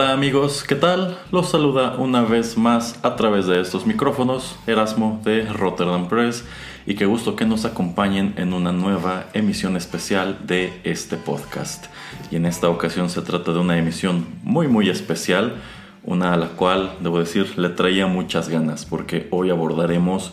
Hola amigos, ¿qué tal? Los saluda una vez más a través de estos micrófonos Erasmo de Rotterdam Press y qué gusto que nos acompañen en una nueva emisión especial de este podcast. Y en esta ocasión se trata de una emisión muy muy especial, una a la cual, debo decir, le traía muchas ganas porque hoy abordaremos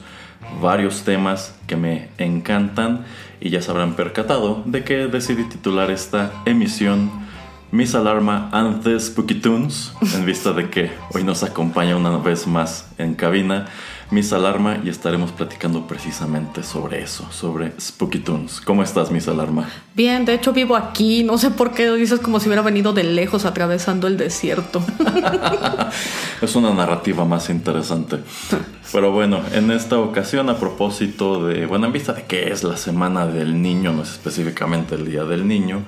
varios temas que me encantan y ya se habrán percatado de que decidí titular esta emisión Miss Alarma and the Spooky Tunes, en vista de que hoy nos acompaña una vez más en cabina Miss Alarma y estaremos platicando precisamente sobre eso, sobre Spooky Tunes. ¿Cómo estás, Miss Alarma? Bien, de hecho vivo aquí, no sé por qué dices como si hubiera venido de lejos atravesando el desierto. es una narrativa más interesante. Pero bueno, en esta ocasión, a propósito de, bueno, en vista de que es la semana del niño, no es específicamente el día del niño,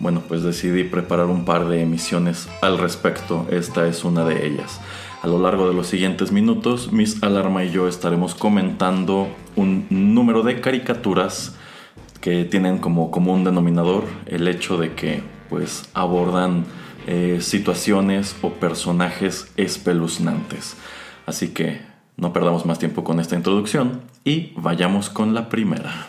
bueno, pues decidí preparar un par de emisiones al respecto. Esta es una de ellas. A lo largo de los siguientes minutos, Miss Alarma y yo estaremos comentando un número de caricaturas que tienen como común denominador el hecho de que pues abordan eh, situaciones o personajes espeluznantes. Así que no perdamos más tiempo con esta introducción y vayamos con la primera.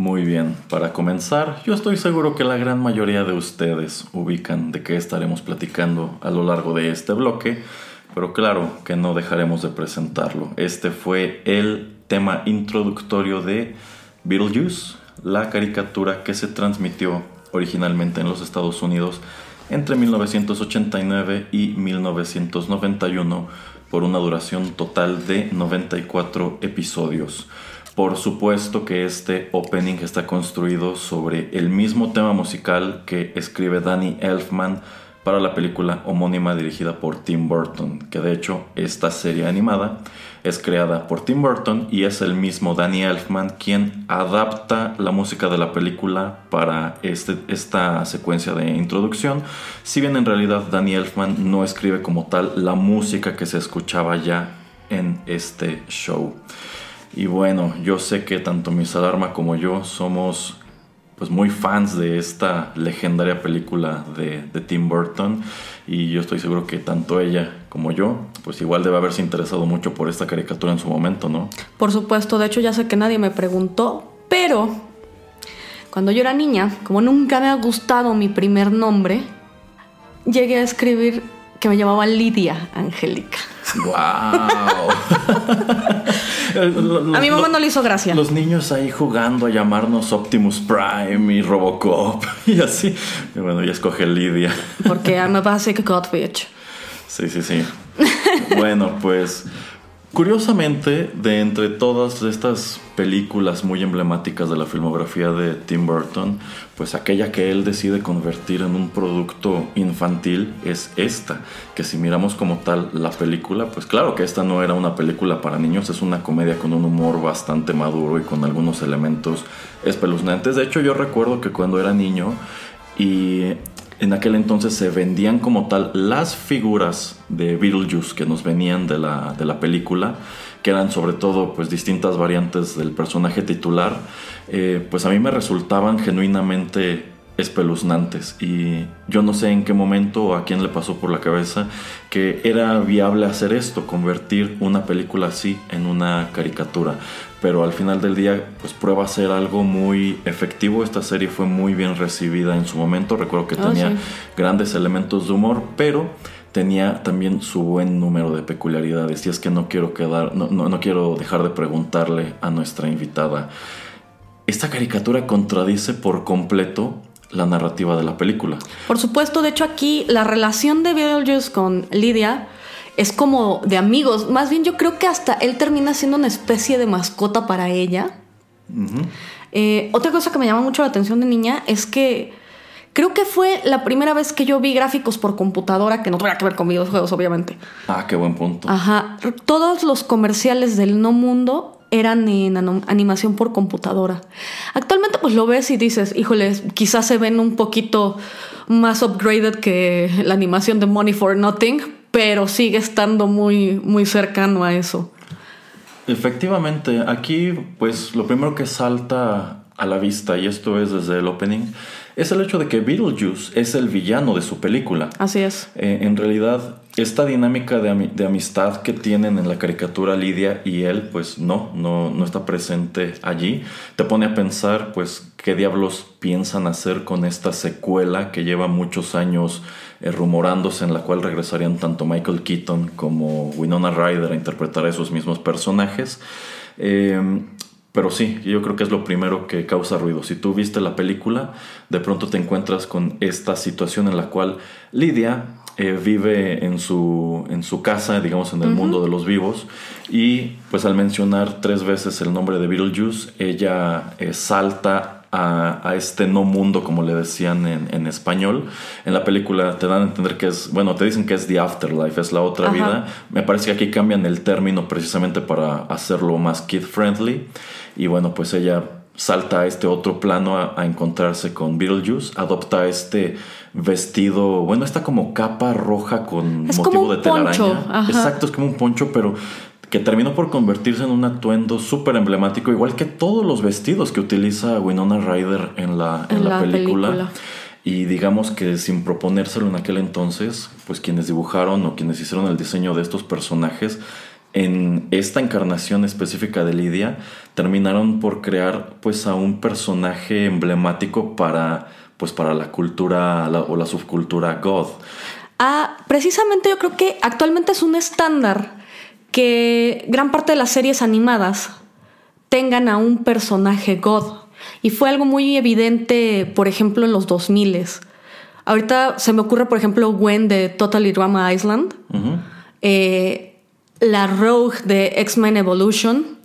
Muy bien, para comenzar, yo estoy seguro que la gran mayoría de ustedes ubican de qué estaremos platicando a lo largo de este bloque, pero claro que no dejaremos de presentarlo. Este fue el tema introductorio de Beetlejuice, la caricatura que se transmitió originalmente en los Estados Unidos entre 1989 y 1991 por una duración total de 94 episodios. Por supuesto que este opening está construido sobre el mismo tema musical que escribe Danny Elfman para la película homónima dirigida por Tim Burton, que de hecho esta serie animada es creada por Tim Burton y es el mismo Danny Elfman quien adapta la música de la película para este, esta secuencia de introducción, si bien en realidad Danny Elfman no escribe como tal la música que se escuchaba ya en este show. Y bueno, yo sé que tanto Miss Alarma como yo somos pues muy fans de esta legendaria película de, de, Tim Burton y yo estoy seguro que tanto ella como yo pues igual debe haberse interesado mucho por esta caricatura en su momento, ¿no? Por supuesto, de hecho ya sé que nadie me preguntó, pero cuando yo era niña, como nunca me ha gustado mi primer nombre, llegué a escribir que me llamaba Lidia Angélica. ¡Wow! a mi mamá no le hizo gracia. Los niños ahí jugando a llamarnos Optimus Prime y Robocop y así. Y bueno, ya escoge Lidia. Porque I'm a basic god bitch. Sí, sí, sí. bueno, pues Curiosamente, de entre todas estas películas muy emblemáticas de la filmografía de Tim Burton, pues aquella que él decide convertir en un producto infantil es esta, que si miramos como tal la película, pues claro que esta no era una película para niños, es una comedia con un humor bastante maduro y con algunos elementos espeluznantes. De hecho, yo recuerdo que cuando era niño y en aquel entonces se vendían como tal las figuras de Beetlejuice que nos venían de la, de la película, que eran sobre todo pues distintas variantes del personaje titular, eh, pues a mí me resultaban genuinamente espeluznantes y yo no sé en qué momento o a quién le pasó por la cabeza que era viable hacer esto, convertir una película así en una caricatura. Pero al final del día, pues prueba a ser algo muy efectivo. Esta serie fue muy bien recibida en su momento. Recuerdo que Ah, tenía sí. grandes elementos de humor, pero tenía también su buen número de peculiaridades. Y es que no quiero quedar, no, no, no quiero dejar de preguntarle a nuestra invitada. Esta caricatura contradice por completo la narrativa de la película. Por supuesto, de hecho aquí la relación de Beetlejuice con Lidia es como de amigos. Más bien yo creo que hasta él termina siendo una especie de mascota para ella. Eh, otra cosa que me llama mucho la atención de niña es que creo que fue la primera vez que yo vi gráficos por computadora que no tuviera que ver con videojuegos, obviamente. Ah, qué buen punto. Ajá. Todos los comerciales del no mundo eran en animación por computadora. Actualmente pues lo ves y dices, híjole, quizás se ven un poquito más upgraded que la animación de Money for Nothing, pero sigue estando muy, muy cercano a eso. Efectivamente, aquí pues lo primero que salta a la vista, y esto es desde el opening, es el hecho de que Beetlejuice es el villano de su película. Así es. Eh, en realidad, esta dinámica de, de amistad que tienen en la caricatura Lidia y él, pues no, no, no está presente allí. Te pone a pensar, pues, qué diablos piensan hacer con esta secuela que lleva muchos años eh, rumorándose, en la cual regresarían tanto Michael Keaton como Winona Ryder a interpretar a esos mismos personajes. Eh, pero sí, yo creo que es lo primero que causa ruido. Si tú viste la película, de pronto te encuentras con esta situación en la cual Lidia eh, vive en su, en su casa, digamos en el mundo de los vivos, y pues al mencionar tres veces el nombre de Beetlejuice, ella eh, salta a, a este no mundo, como le decían en, en español. En la película te dan a entender que es, bueno, te dicen que es The Afterlife, es la otra Ajá. vida. Me parece que aquí cambian el término precisamente para hacerlo más kid friendly. Y bueno, pues ella salta a este otro plano a, a encontrarse con Beetlejuice, adopta este vestido, bueno, esta como capa roja con Es motivo como un de telaraña. poncho, ajá. Exacto, es como un poncho, pero que terminó por convertirse en un atuendo súper emblemático, igual que todos los vestidos que utiliza Winona Ryder en la, en En la la película. película. Y digamos que sin proponérselo en aquel entonces, pues quienes dibujaron o quienes hicieron el diseño de estos personajes en esta encarnación específica de Lidia terminaron por crear pues a un personaje emblemático para pues para la cultura la- o la subcultura goth. Ah, precisamente yo creo que actualmente es un estándar que gran parte de las series animadas tengan a un personaje God. Y fue algo muy evidente, por ejemplo, en los 2000 Ahorita se me ocurre, por ejemplo, Gwen de Totally Drama Island, eh, la Rogue de X-Men Evolution.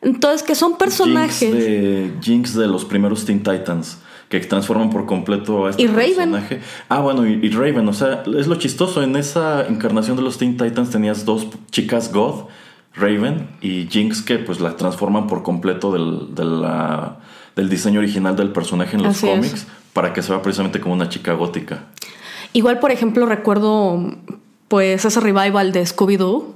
Entonces, que son personajes. Jinx de, Jinx de los primeros Teen Titans. Que transforman por completo a este Y Raven. personaje. Ah, bueno, y, y Raven. O sea, es lo chistoso. En esa encarnación de los Teen Titans tenías dos chicas God, Raven y Jinx, que pues la transforman por completo del, de la- del diseño original del personaje en los Así es. cómics. Para que se vea precisamente como una chica gótica. Igual, por ejemplo, recuerdo pues ese revival de Scooby-Doo.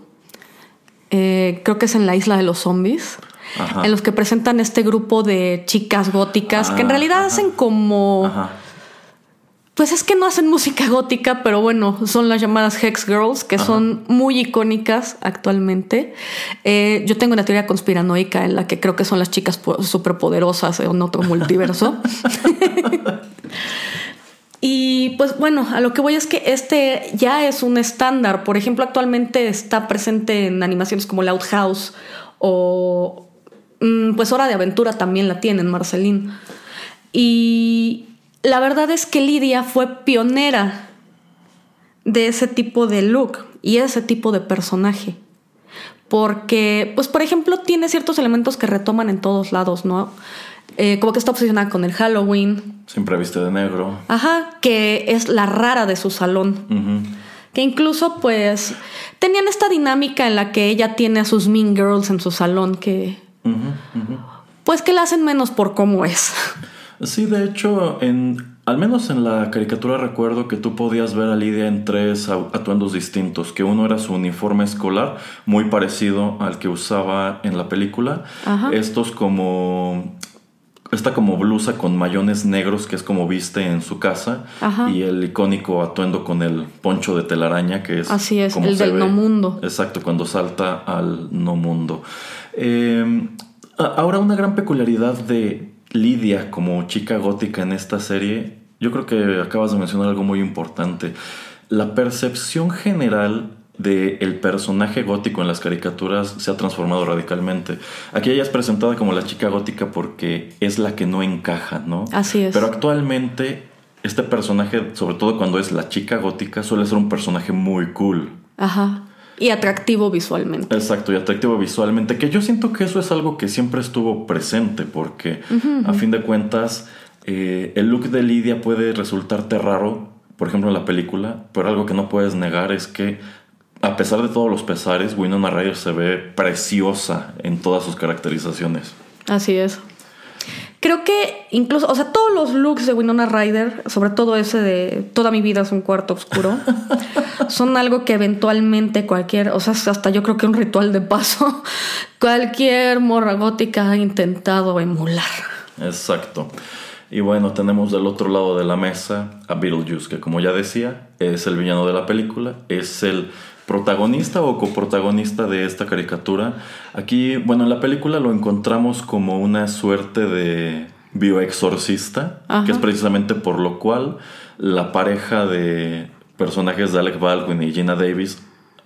Eh, creo que es en la isla de los zombies. Ajá. En los que presentan este grupo de chicas góticas que en Ah, realidad ajá. hacen como. Ajá. Pues es que no hacen música gótica, pero bueno, son las llamadas Hex Girls, que son muy icónicas actualmente. Eh, yo tengo una teoría conspiranoica en la que creo que son las chicas po- superpoderosas en otro multiverso. y pues bueno, a lo que voy es que este ya es un estándar. Por ejemplo, actualmente está presente en animaciones como Loud House o pues Hora de Aventura también la tienen, Marceline. Y la verdad es que Lidia fue pionera de ese tipo de look y ese tipo de personaje. Porque, pues, por ejemplo, tiene ciertos elementos que retoman en todos lados, ¿no? Eh, como que está obsesionada con el Halloween. Siempre viste de negro. Ajá, que es la rara de su salón. Que incluso, pues, tenían esta dinámica en la que ella tiene a sus Mean Girls en su salón que, Pues, que la hacen menos por cómo es. Sí, de hecho, en al menos en la caricatura recuerdo que tú podías ver a Lidia en tres atuendos distintos, que uno era su uniforme escolar, muy parecido al que usaba en la película. Estos como esta como blusa con mayones negros que es como viste en su casa y el icónico atuendo con el poncho de telaraña que es así es el del no mundo. Exacto cuando salta al no mundo em, ahora una gran peculiaridad de Lidia como chica gótica en esta serie yo creo que acabas de mencionar algo muy importante. La percepción general del personaje gótico en las caricaturas se ha transformado radicalmente. Aquí ella es presentada como la chica gótica porque es la que no encaja, ¿no? Así es. Pero actualmente este personaje, sobre todo cuando es la chica gótica, suele ser un personaje muy cool. Ajá. Y atractivo visualmente. Exacto, y atractivo visualmente, que yo siento que eso es algo que siempre estuvo presente, porque a fin de cuentas eh, el look de Lidia puede resultarte raro, por ejemplo en la película, pero algo que no puedes negar es que a pesar de todos los pesares, Winona Ryder se ve preciosa en todas sus caracterizaciones. Así es. Creo que incluso, o sea, todos los looks de Winona Ryder, sobre todo ese de Toda mi vida es un cuarto oscuro, son algo que eventualmente cualquier, o sea, hasta yo creo que un ritual de paso, cualquier morra gótica ha intentado emular. Exacto. Y bueno, tenemos del otro lado de la mesa a Beetlejuice, que como ya decía, es el villano de la película, es el protagonista o coprotagonista de esta caricatura. Aquí, bueno, en la película lo encontramos como una suerte de bioexorcista, que es precisamente por lo cual la pareja de personajes de Alec Baldwin y Gina Davis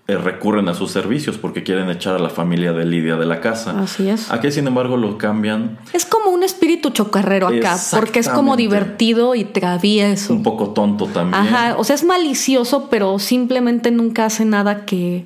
recurren a sus servicios porque quieren echar a la familia de Lidia de la casa. Así es. Aquí, sin embargo, lo cambian. Es como un espíritu chocarrero acá, porque es como divertido y travieso. Un poco tonto también. Ajá, o sea, es malicioso, pero simplemente nunca hace nada que,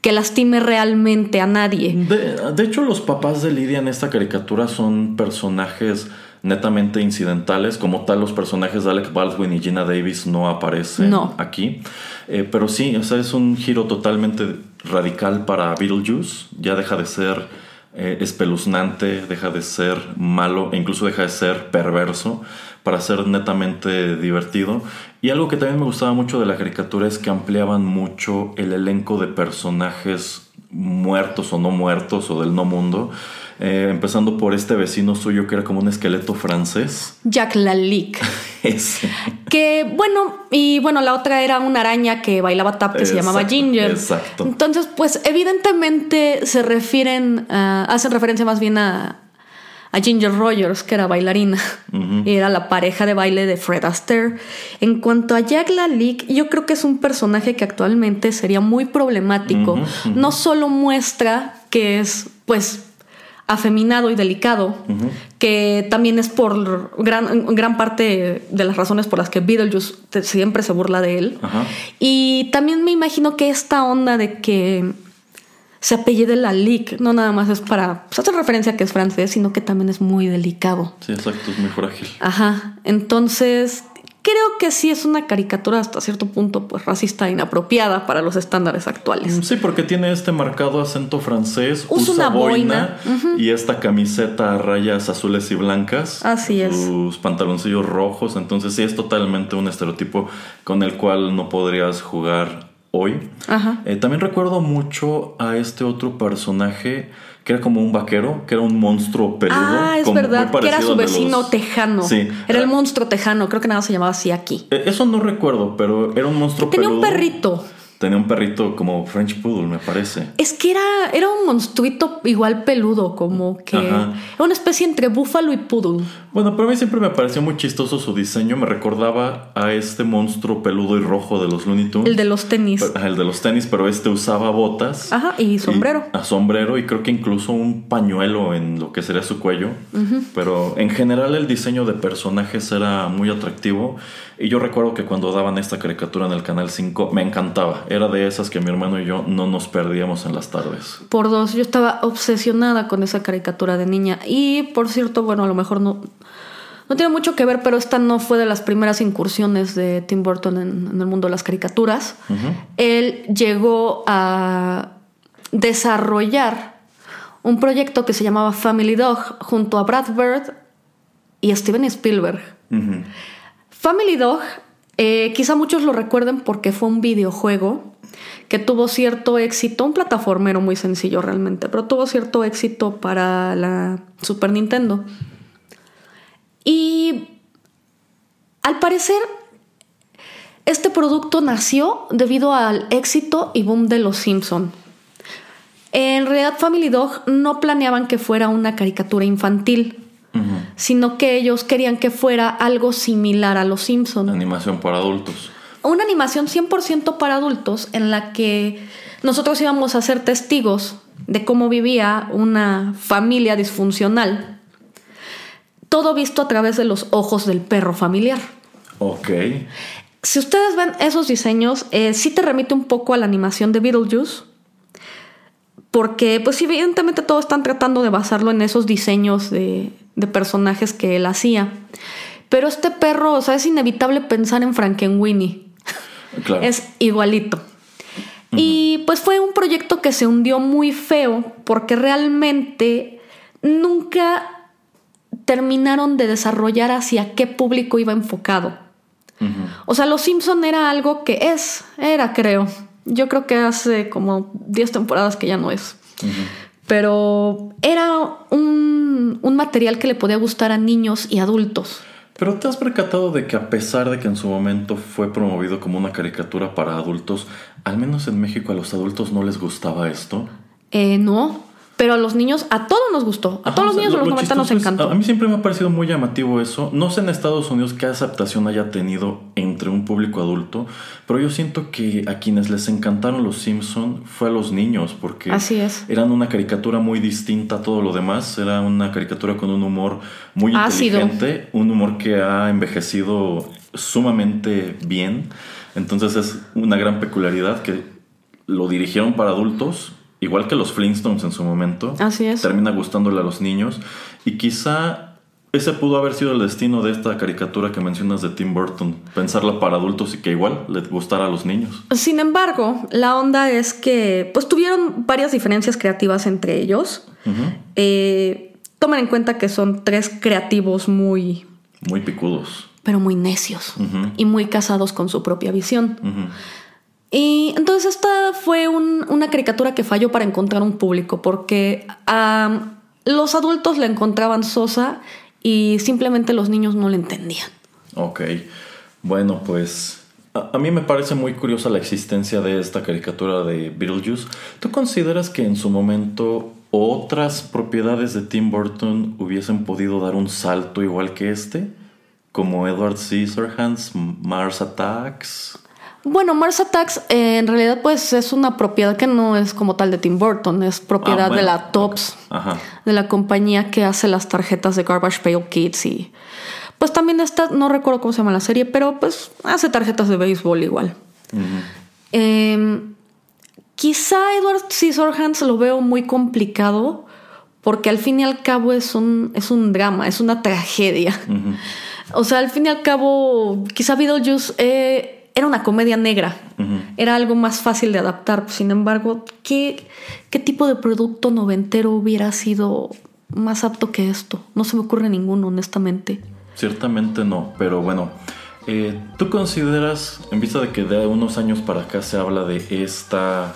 que lastime realmente a nadie. De, de hecho, los papás de Lidia en esta caricatura son personajes netamente incidentales. Como tal, los personajes de Alec Baldwin y Gina Davis no aparecen aquí. Eh, pero sí, o sea, es un giro totalmente radical para Beetlejuice. Ya deja de ser eh, espeluznante, deja de ser malo e incluso deja de ser perverso para ser netamente divertido. Y algo que también me gustaba mucho de la caricatura es que ampliaban mucho el elenco de personajes muertos o no muertos o del no mundo. Eh, empezando por este vecino suyo que era como un esqueleto francés. Jack Lalique. Que bueno, y bueno, la otra era una araña que bailaba tap que se llamaba Ginger. Exacto. Entonces, pues evidentemente se refieren, hacen referencia más bien a, a Ginger Rogers, que era bailarina. y Era la pareja de baile de Fred Astaire. En cuanto a Jack LaLick, yo creo que es un personaje que actualmente sería muy problemático. No solo muestra que es, pues, afeminado y delicado, que también es por gran, gran parte de las razones por las que Beetlejuice siempre se burla de él. Y también me imagino que esta onda de que se apellide la Lick, no nada más es para pues, hacer referencia a que es francés, sino que también es muy delicado. Sí, exacto, es muy frágil. Ajá, entonces creo que sí es una caricatura hasta cierto punto pues racista e inapropiada para los estándares actuales. Sí, porque tiene este marcado acento francés, usa, una boina, y esta camiseta a rayas azules y blancas. Así es. Sus pantaloncillos rojos, entonces sí es totalmente un estereotipo con el cual no podrías jugar hoy. Ajá. Eh, también recuerdo mucho a este otro personaje que era como un vaquero, que era un monstruo peludo. Ah, es verdad, que era su vecino tejano. Sí. Era el monstruo tejano, creo que nada se llamaba así aquí. Eh, eso no recuerdo, pero era un monstruo Tenía peludo. un perrito. Tenía un perrito como French Poodle, me parece. Es que era, era un monstruito igual peludo, como que era una especie entre búfalo y poodle. Bueno, pero a mí siempre me pareció muy chistoso su diseño. Me recordaba a este monstruo peludo y rojo de los Looney Tunes. El de los tenis. el de los tenis, pero este usaba botas. Ajá, y sombrero. a sombrero y creo que incluso un pañuelo en lo que sería su cuello. Pero en general el diseño de personajes era muy atractivo. Y yo recuerdo que cuando daban esta caricatura en el Canal 5 me encantaba. Era de esas que mi hermano y yo no nos perdíamos en las tardes. Por dos, yo estaba obsesionada con esa caricatura de niña. Y por cierto, bueno, a lo mejor no, no tiene mucho que ver, pero esta no fue de las primeras incursiones de Tim Burton en, el mundo de las caricaturas. Él llegó a desarrollar un proyecto que se llamaba Family Dog junto a Brad Bird y Steven Spielberg. Family Dog, eh, quizá muchos lo recuerden porque fue un videojuego que tuvo cierto éxito, un plataformero muy sencillo realmente, pero tuvo cierto éxito para la Super Nintendo. Y al parecer, este producto nació debido al éxito y boom de Los Simpson. En realidad, Family Dog no planeaban que fuera una caricatura infantil, sino que ellos querían que fuera algo similar a Los Simpson. Animación para adultos. Una animación 100% para adultos en la que nosotros íbamos a ser testigos de cómo vivía una familia disfuncional. Todo visto a través de los ojos del perro familiar. Ok. Si ustedes ven esos diseños, eh, sí te remite un poco a la animación de Beetlejuice. Porque, pues, evidentemente todos están tratando de basarlo en esos diseños de, de personajes que él hacía. Pero este perro, o sea, es inevitable pensar en Frankenweenie. Claro. Es igualito. Y pues fue un proyecto que se hundió muy feo porque realmente nunca terminaron de desarrollar hacia qué público iba enfocado. O sea, Los Simpson era algo que es, era creo. Yo creo que hace como 10 temporadas que ya no es. Pero era un, un material que le podía gustar a niños y adultos. Pero te has percatado de que a pesar de que en su momento fue promovido como una caricatura para adultos, al menos en México a los adultos no les gustaba esto. Eh, no, pero a los niños, a todos nos gustó. A Ajá, todos los o sea, niños de los lo 90 nos es- encantó. A mí siempre me ha parecido muy llamativo eso. No sé en Estados Unidos qué aceptación haya tenido entre un público adulto, pero yo siento que a quienes les encantaron los Simpson fue a los niños, porque Así es. eran una caricatura muy distinta a todo lo demás. Era una caricatura con un humor muy Ácido. inteligente, un humor que ha envejecido sumamente bien. Entonces es una gran peculiaridad que lo dirigieron para adultos, igual que los Flintstones en su momento Así es. termina gustándole a los niños. Y quizá ese pudo haber sido el destino de esta caricatura que mencionas de Tim Burton. Pensarla para adultos y que igual le gustara a los niños. Sin embargo, la onda es que pues tuvieron varias diferencias creativas entre ellos. Eh, tomen en cuenta que son tres creativos muy, Muy picudos. pero muy necios y muy casados con su propia visión. Y entonces esta fue un- una caricatura que falló para encontrar un público porque los adultos la encontraban sosa y simplemente los niños no la entendían. Ok. Bueno, pues a, a mí me parece muy curiosa la existencia de esta caricatura de Beetlejuice. ¿Tú consideras que en su momento otras propiedades de Tim Burton hubiesen podido dar un salto igual que este? Como Edward Scissorhands, Mars Attacks. Bueno, Mars Attacks eh, en realidad pues es una propiedad que no es como tal de Tim Burton, es propiedad Ah, bueno, de la Tops, Ajá. de la compañía que hace las tarjetas de Garbage Pail Kids y pues también está, no recuerdo cómo se llama la serie, pero pues hace tarjetas de béisbol igual. Eh, quizá Edward Scissorhands lo veo muy complicado porque al fin y al cabo es un, es un drama, es una tragedia. O sea, al fin y al cabo, quizá Beetlejuice eh, era una comedia negra. Era algo más fácil de adaptar. Sin embargo, ¿qué, ¿qué tipo de producto noventero hubiera sido más apto que esto? No se me ocurre ninguno, honestamente. Ciertamente no, pero bueno, eh, ¿tú consideras, en vista de que de unos años para acá se habla de esta,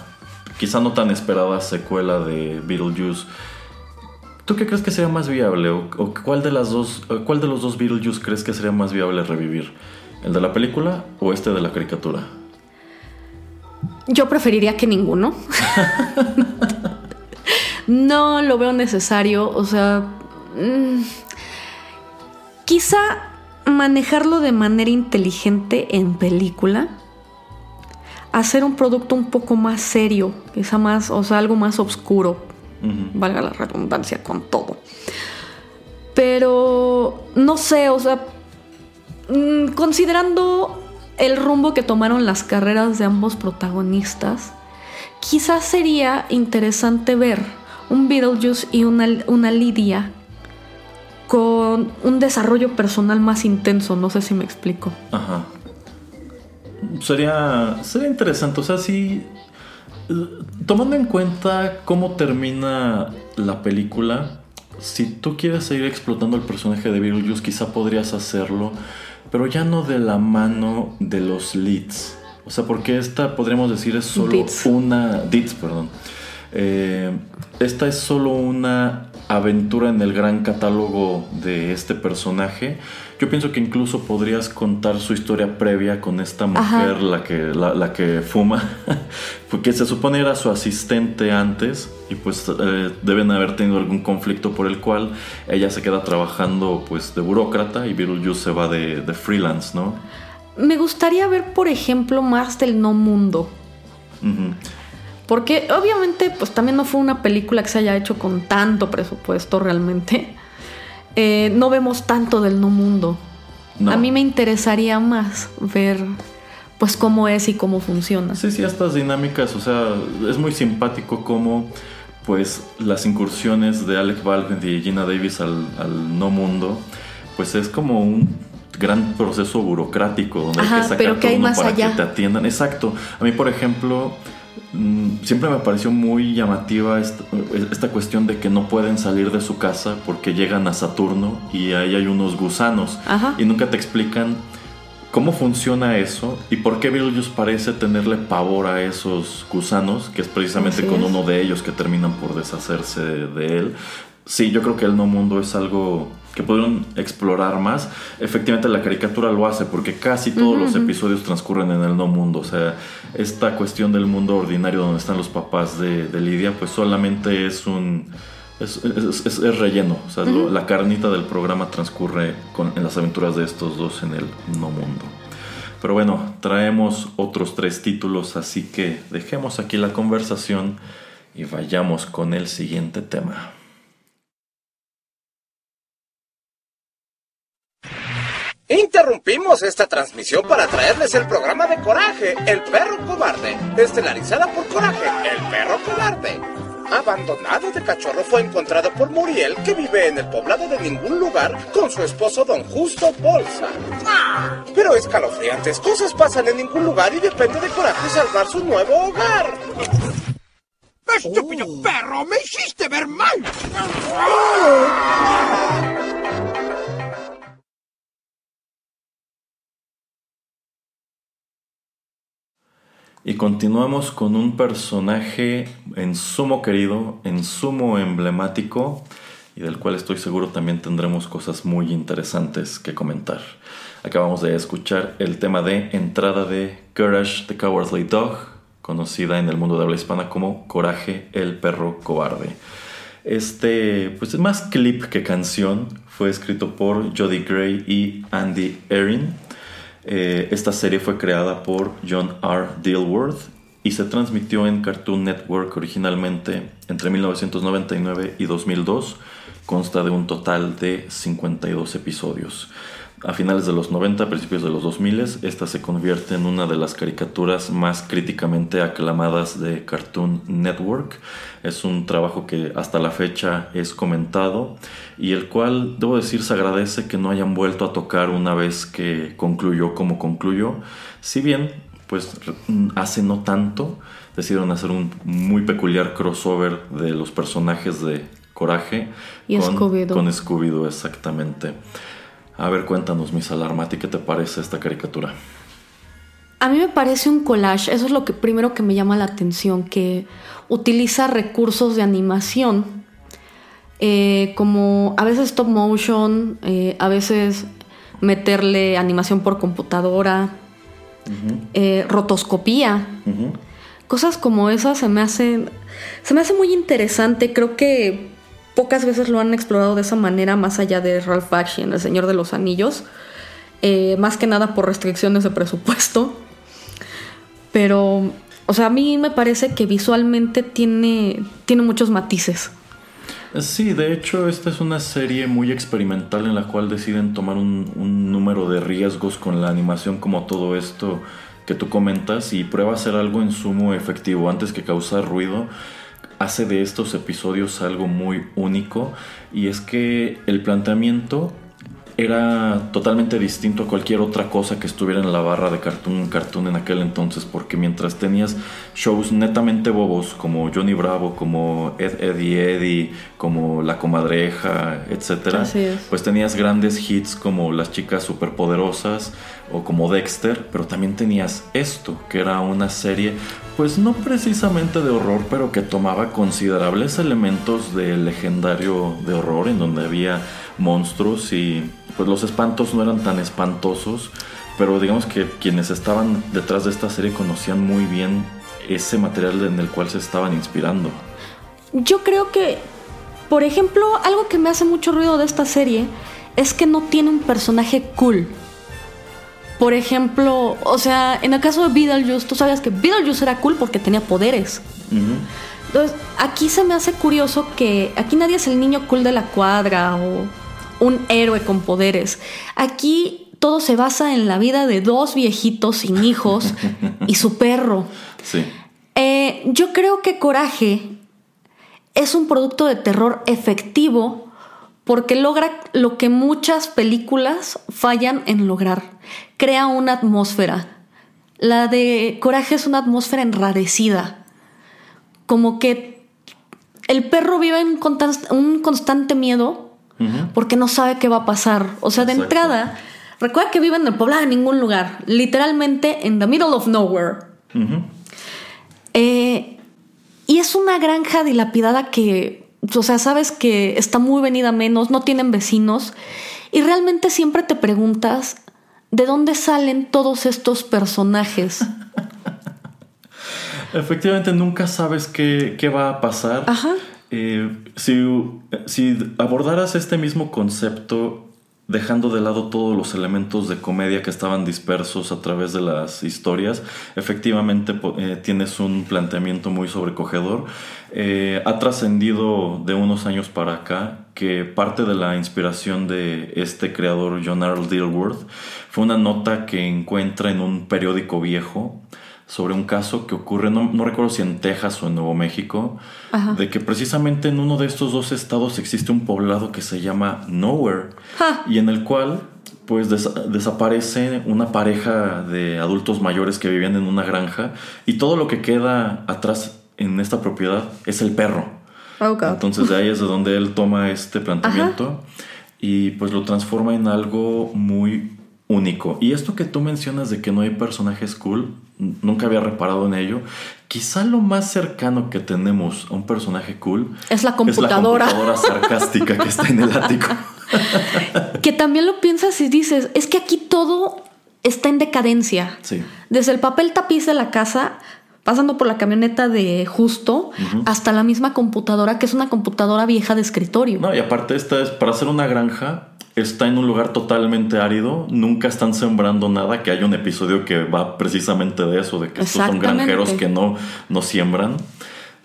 quizá no tan esperada secuela de Beetlejuice, ¿tú qué crees que sería más viable? ¿O, cuál, de las dos, cuál de los dos Beetlejuice crees que sería más viable revivir? ¿El de la película o este de la caricatura? Yo preferiría que ninguno. no lo veo necesario. O sea, mm, quizá manejarlo de manera inteligente en película. Hacer un producto un poco más serio, quizá más, o sea, algo más oscuro. Valga la redundancia con todo. Pero no sé, o sea, mm, considerando el rumbo que tomaron las carreras de ambos protagonistas, quizás sería interesante ver un Beetlejuice y una, una Lydia con un desarrollo personal más intenso, no sé si me explico. Ajá. Sería, sería interesante, o sea, sí. Tomando en cuenta cómo termina la película, si tú quieres seguir explotando el personaje de Beetlejuice, quizá podrías hacerlo, pero ya no de la mano de los leads. O sea, porque esta podríamos decir es solo Deeds. una. Deeds, perdón. Eh, esta es solo una aventura en el gran catálogo de este personaje. Yo pienso que incluso podrías contar su historia previa con esta mujer, Ajá. la que, la, la que fuma, porque se supone era su asistente antes y pues eh, deben haber tenido algún conflicto por el cual ella se queda trabajando pues de burócrata y Beetlejuice se va de, de freelance, ¿no? Me gustaría ver, por ejemplo, más del no mundo. Porque obviamente, pues también no fue una película que se haya hecho con tanto presupuesto realmente. Eh, no vemos tanto del no mundo. No. A mí me interesaría más ver, pues, cómo es y cómo funciona. Sí, sí, estas dinámicas, o sea, es muy simpático como pues las incursiones de Alec Baldwin y Gina Davis al, al no mundo, pues es como un gran proceso burocrático donde hay que sacar pero ¿qué hay turno más para allá? que te atiendan. Exacto. A mí, por ejemplo, siempre me pareció muy llamativa esta, esta cuestión de que no pueden salir de su casa porque llegan a Saturno y ahí hay unos gusanos Ajá. y nunca te explican cómo funciona eso y por qué Beetlejuice parece tenerle pavor a esos gusanos, que es precisamente Así con es. uno de ellos que terminan por deshacerse de él. Sí, yo creo que el no mundo es algo que pudieron explorar más. Efectivamente, la caricatura lo hace porque casi todos los episodios transcurren en el no mundo. O sea, esta cuestión del mundo ordinario donde están los papás de, de Lidia, pues solamente es un. Es, es- es- es relleno. O sea, lo- la carnita del programa transcurre con- en las aventuras de estos dos en el no mundo. Pero bueno, traemos otros tres títulos, así que dejemos aquí la conversación y vayamos con el siguiente tema. Interrumpimos esta transmisión para traerles el programa de Coraje, el perro cobarde, estelarizada por Coraje, el perro cobarde. Abandonado de cachorro fue encontrado por Muriel, que vive en el poblado de ningún lugar, con su esposo don Justo Bolsa. Pero escalofriantes cosas pasan en ningún lugar y depende de Coraje salvar su nuevo hogar. ¡Estúpido perro! ¡Me hiciste ver mal! Y continuamos con un personaje en sumo querido, en sumo emblemático y del cual estoy seguro también tendremos cosas muy interesantes que comentar. Acabamos de escuchar el tema de entrada de Courage the Cowardly Dog, conocida en el mundo de habla hispana como Coraje el perro cobarde. Este, pues es más clip que canción, fue escrito por Jody Gray y Andy Erin. Eh, esta serie fue creada por John R. Dilworth y se transmitió en Cartoon Network originalmente entre 1999 y 2002. Consta de un total de 52 episodios. A finales de los 90, principios de los 2000, esta se convierte en una de las caricaturas más críticamente aclamadas de Cartoon Network. Es un trabajo que hasta la fecha es comentado y el cual, debo decir, se agradece que no hayan vuelto a tocar una vez que concluyó como concluyó. Si bien, pues hace no tanto, decidieron hacer un muy peculiar crossover de los personajes de Coraje Y con, Scooby-Doo. exactamente. A ver, cuéntanos, Miss Alarmati, ¿qué te parece esta caricatura? A mí me parece un collage, eso es lo que primero que me llama la atención, que utiliza recursos de animación, eh, como a veces stop motion, eh, a veces meterle animación por computadora, eh, rotoscopía, cosas como esas se me hacen, se me hace muy interesante, creo que pocas veces lo han explorado de esa manera, más allá de Ralph Bakshi en El Señor de los Anillos, eh, más que nada por restricciones de presupuesto. Pero, o sea, a mí me parece que visualmente tiene, tiene muchos matices. Sí, de hecho, esta es una serie muy experimental en la cual deciden tomar un, un número de riesgos con la animación como todo esto que tú comentas y prueba a hacer algo en sumo efectivo antes que causar ruido. Hace de estos episodios algo muy único y es que el planteamiento era totalmente distinto a cualquier otra cosa que estuviera en la barra de Cartoon Cartoon en aquel entonces, porque mientras tenías shows netamente bobos como Johnny Bravo, como Ed Eddie Eddie, como La Comadreja, es. pues tenías grandes hits como Las chicas superpoderosas o como Dexter, pero también tenías esto, que era una serie pues no precisamente de horror, pero que tomaba considerables elementos del legendario de horror en donde había monstruos y pues los espantos no eran tan espantosos, pero digamos que quienes estaban detrás de esta serie conocían muy bien ese material en el cual se estaban inspirando. Yo creo que, por ejemplo, algo que me hace mucho ruido de esta serie es que no tiene un personaje cool. Por ejemplo, o sea, en el caso de Beetlejuice, tú sabías que Beetlejuice era cool porque tenía poderes. Entonces, aquí se me hace curioso que aquí nadie es el niño cool de la cuadra o un héroe con poderes. Aquí todo se basa en la vida de dos viejitos sin hijos y su perro. Sí. Eh, yo creo que Coraje es un producto de terror efectivo porque logra lo que muchas películas fallan en lograr. Crea una atmósfera. La de Coraje es una atmósfera enrarecida. Como que el perro vive en un constante miedo porque no sabe qué va a pasar. O sea, de Exacto. entrada, recuerda que vive en el poblado en ningún lugar. Literalmente en the middle of nowhere. Eh, y es una granja dilapidada que, o sea, sabes que está muy venida menos, no tienen vecinos. Y realmente siempre te preguntas de dónde salen todos estos personajes. Efectivamente, nunca sabes qué, qué va a pasar. Ajá. Eh, si, si abordaras este mismo concepto, dejando de lado todos los elementos de comedia que estaban dispersos a través de las historias, efectivamente eh, tienes un planteamiento muy sobrecogedor. Eh, ha trascendido de unos años para acá que parte de la inspiración de este creador John Earl Dilworth fue una nota que encuentra en un periódico viejo sobre un caso que ocurre, no, no recuerdo si en Texas o en Nuevo México, Ajá. de que precisamente en uno de estos dos estados existe un poblado que se llama Nowhere Ja. y en el cual pues des- desaparece una pareja de adultos mayores que vivían en una granja y todo lo que queda atrás en esta propiedad es el perro. Entonces de ahí es de donde él toma este planteamiento y pues lo transforma en algo muy único. Y esto que tú mencionas de que no hay personajes cool, nunca había reparado en ello. Quizá lo más cercano que tenemos a un personaje cool Es la computadora. Es la computadora sarcástica que está en el ático. que también lo piensas y dices, es que aquí todo está en decadencia. Sí. Desde el papel tapiz de la casa, pasando por la camioneta de justo, hasta la misma computadora, que es una computadora vieja de escritorio. No, y aparte esta es para hacer una granja. Está en un lugar totalmente árido, nunca están sembrando nada, que hay un episodio que va precisamente de eso, de que estos son granjeros que no, no siembran.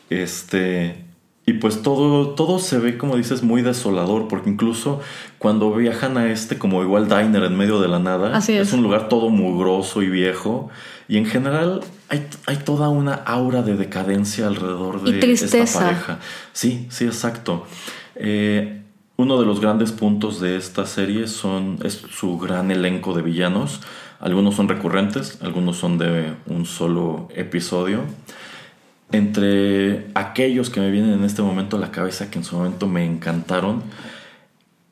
Este, y pues todo, todo se ve, como dices, muy desolador, porque incluso cuando viajan a este como igual diner en medio de la nada, Así es. un lugar todo mugroso y viejo, y en general hay, hay toda una aura de decadencia alrededor Y de tristeza. esta pareja. Sí, sí, exacto. Eh, uno de los grandes puntos de esta serie son, es su gran elenco de villanos. Algunos son recurrentes, algunos son de un solo episodio. Entre aquellos que me vienen en este momento a la cabeza, que en su momento me encantaron,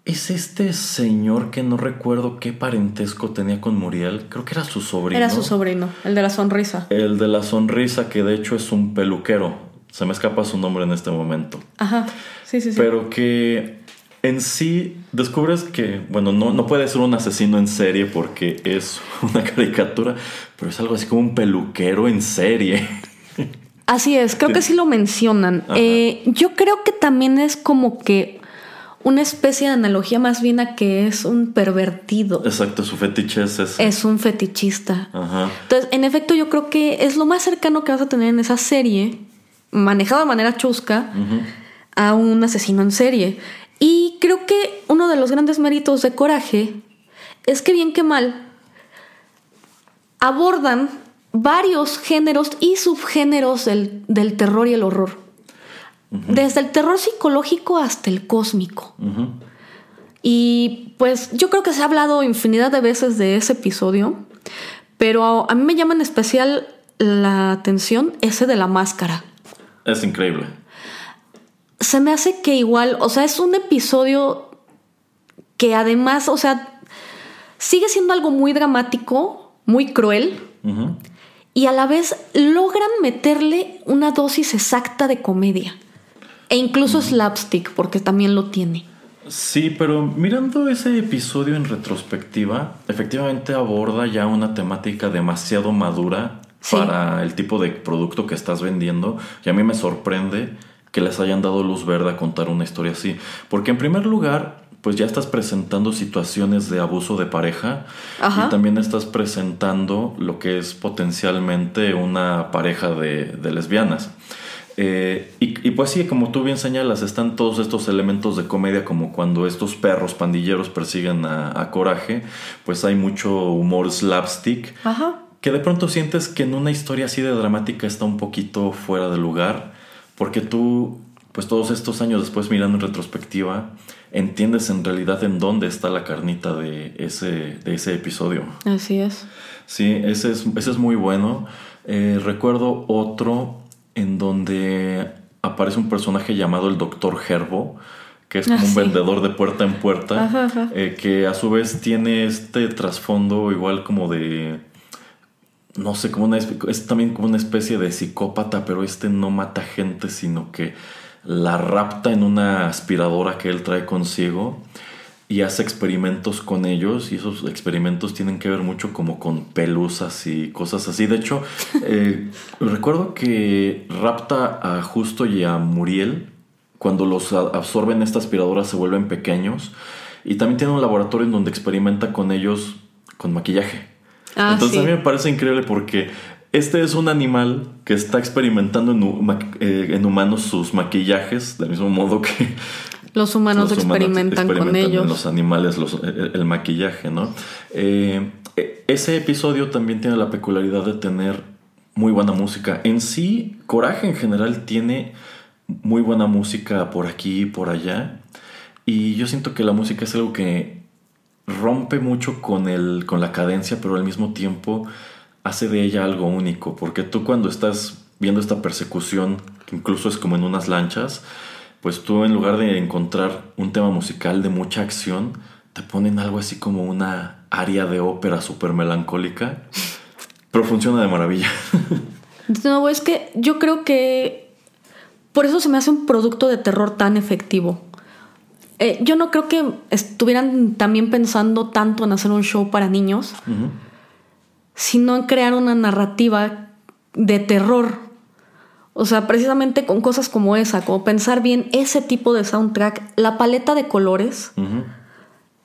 es este señor que no recuerdo qué parentesco tenía con Muriel. Creo que era su sobrino. Era su sobrino, el de la sonrisa. El de la sonrisa, que de hecho es un peluquero. Se me escapa su nombre en este momento. Ajá. Sí, sí, sí. Pero que en sí descubres que, bueno, no, no puede ser un asesino en serie porque es una caricatura, pero es algo así como un peluquero en serie. Así es, creo que sí lo mencionan. Eh, yo creo que también es como que una especie de analogía más bien a que es un pervertido. Exacto, su fetiche es ese. Es un fetichista. Ajá. Entonces, en efecto, yo creo que es lo más cercano que vas a tener en esa serie, manejado de manera chusca, a un asesino en serie. Y creo que uno de los grandes méritos de Coraje es que bien que mal abordan varios géneros y subgéneros del, del terror y el horror. Desde el terror psicológico hasta el cósmico. Y pues yo creo que se ha hablado infinidad de veces de ese episodio, pero a mí me llama en especial la atención ese de la máscara. Es increíble. Se me hace que igual, o sea, es un episodio que además, o sea, sigue siendo algo muy dramático, muy cruel, y a la vez logran meterle una dosis exacta de comedia. E incluso slapstick, porque también lo tiene. Sí, pero mirando ese episodio en retrospectiva, efectivamente aborda ya una temática demasiado madura para el tipo de producto que estás vendiendo. Y a mí me sorprende que les hayan dado luz verde a contar una historia así. Porque en primer lugar, pues ya estás presentando situaciones de abuso de pareja y también estás presentando lo que es potencialmente una pareja de, lesbianas. Eh, y, pues sí, como tú bien señalas, están todos estos elementos de comedia, como cuando estos perros pandilleros persiguen a, Coraje, pues hay mucho humor slapstick, que de pronto sientes que en una historia así de dramática está un poquito fuera de lugar, porque tú, pues todos estos años después mirando en retrospectiva, entiendes en realidad en dónde está la carnita de ese, de ese episodio. Así es. Sí, ese es, ese es muy bueno. Eh, recuerdo otro en donde aparece un personaje llamado el Doctor Gerbo, que es como un ah, vendedor de puerta en puerta, eh, que a su vez tiene este trasfondo igual como de no sé, como una, es también como una especie de psicópata, pero este no mata gente, sino que la rapta en una aspiradora que él trae consigo y hace experimentos con ellos y esos experimentos tienen que ver mucho como con pelusas y cosas así. De hecho, eh, recuerdo que rapta a Justo y a Muriel cuando los absorben esta aspiradora se vuelven pequeños y también tiene un laboratorio en donde experimenta con ellos con maquillaje. Ah, Entonces a mí me parece increíble porque este es un animal que está experimentando eh, en, humanos sus maquillajes, del mismo modo que los humanos, experimentan, con ellos. En los animales el, maquillaje, ¿no? Eh, e, ese episodio también tiene la peculiaridad de tener muy buena música. En sí, Coraje en general tiene muy buena música por aquí y por allá. Y yo siento que la música es algo que rompe mucho con, el, con la cadencia, pero al mismo tiempo hace de ella algo único, porque tú cuando estás viendo esta persecución, que incluso es como en unas lanchas, pues tú en lugar de encontrar un tema musical de mucha acción, te ponen algo así como una área de ópera súper melancólica, pero funciona de maravilla. No, es que yo creo que por eso se me hace un producto de terror tan efectivo. Eh, yo no creo que estuvieran también pensando tanto en hacer un show para niños sino en crear una narrativa de terror. O sea, precisamente con cosas como esa, como pensar bien ese tipo de soundtrack, la paleta de colores,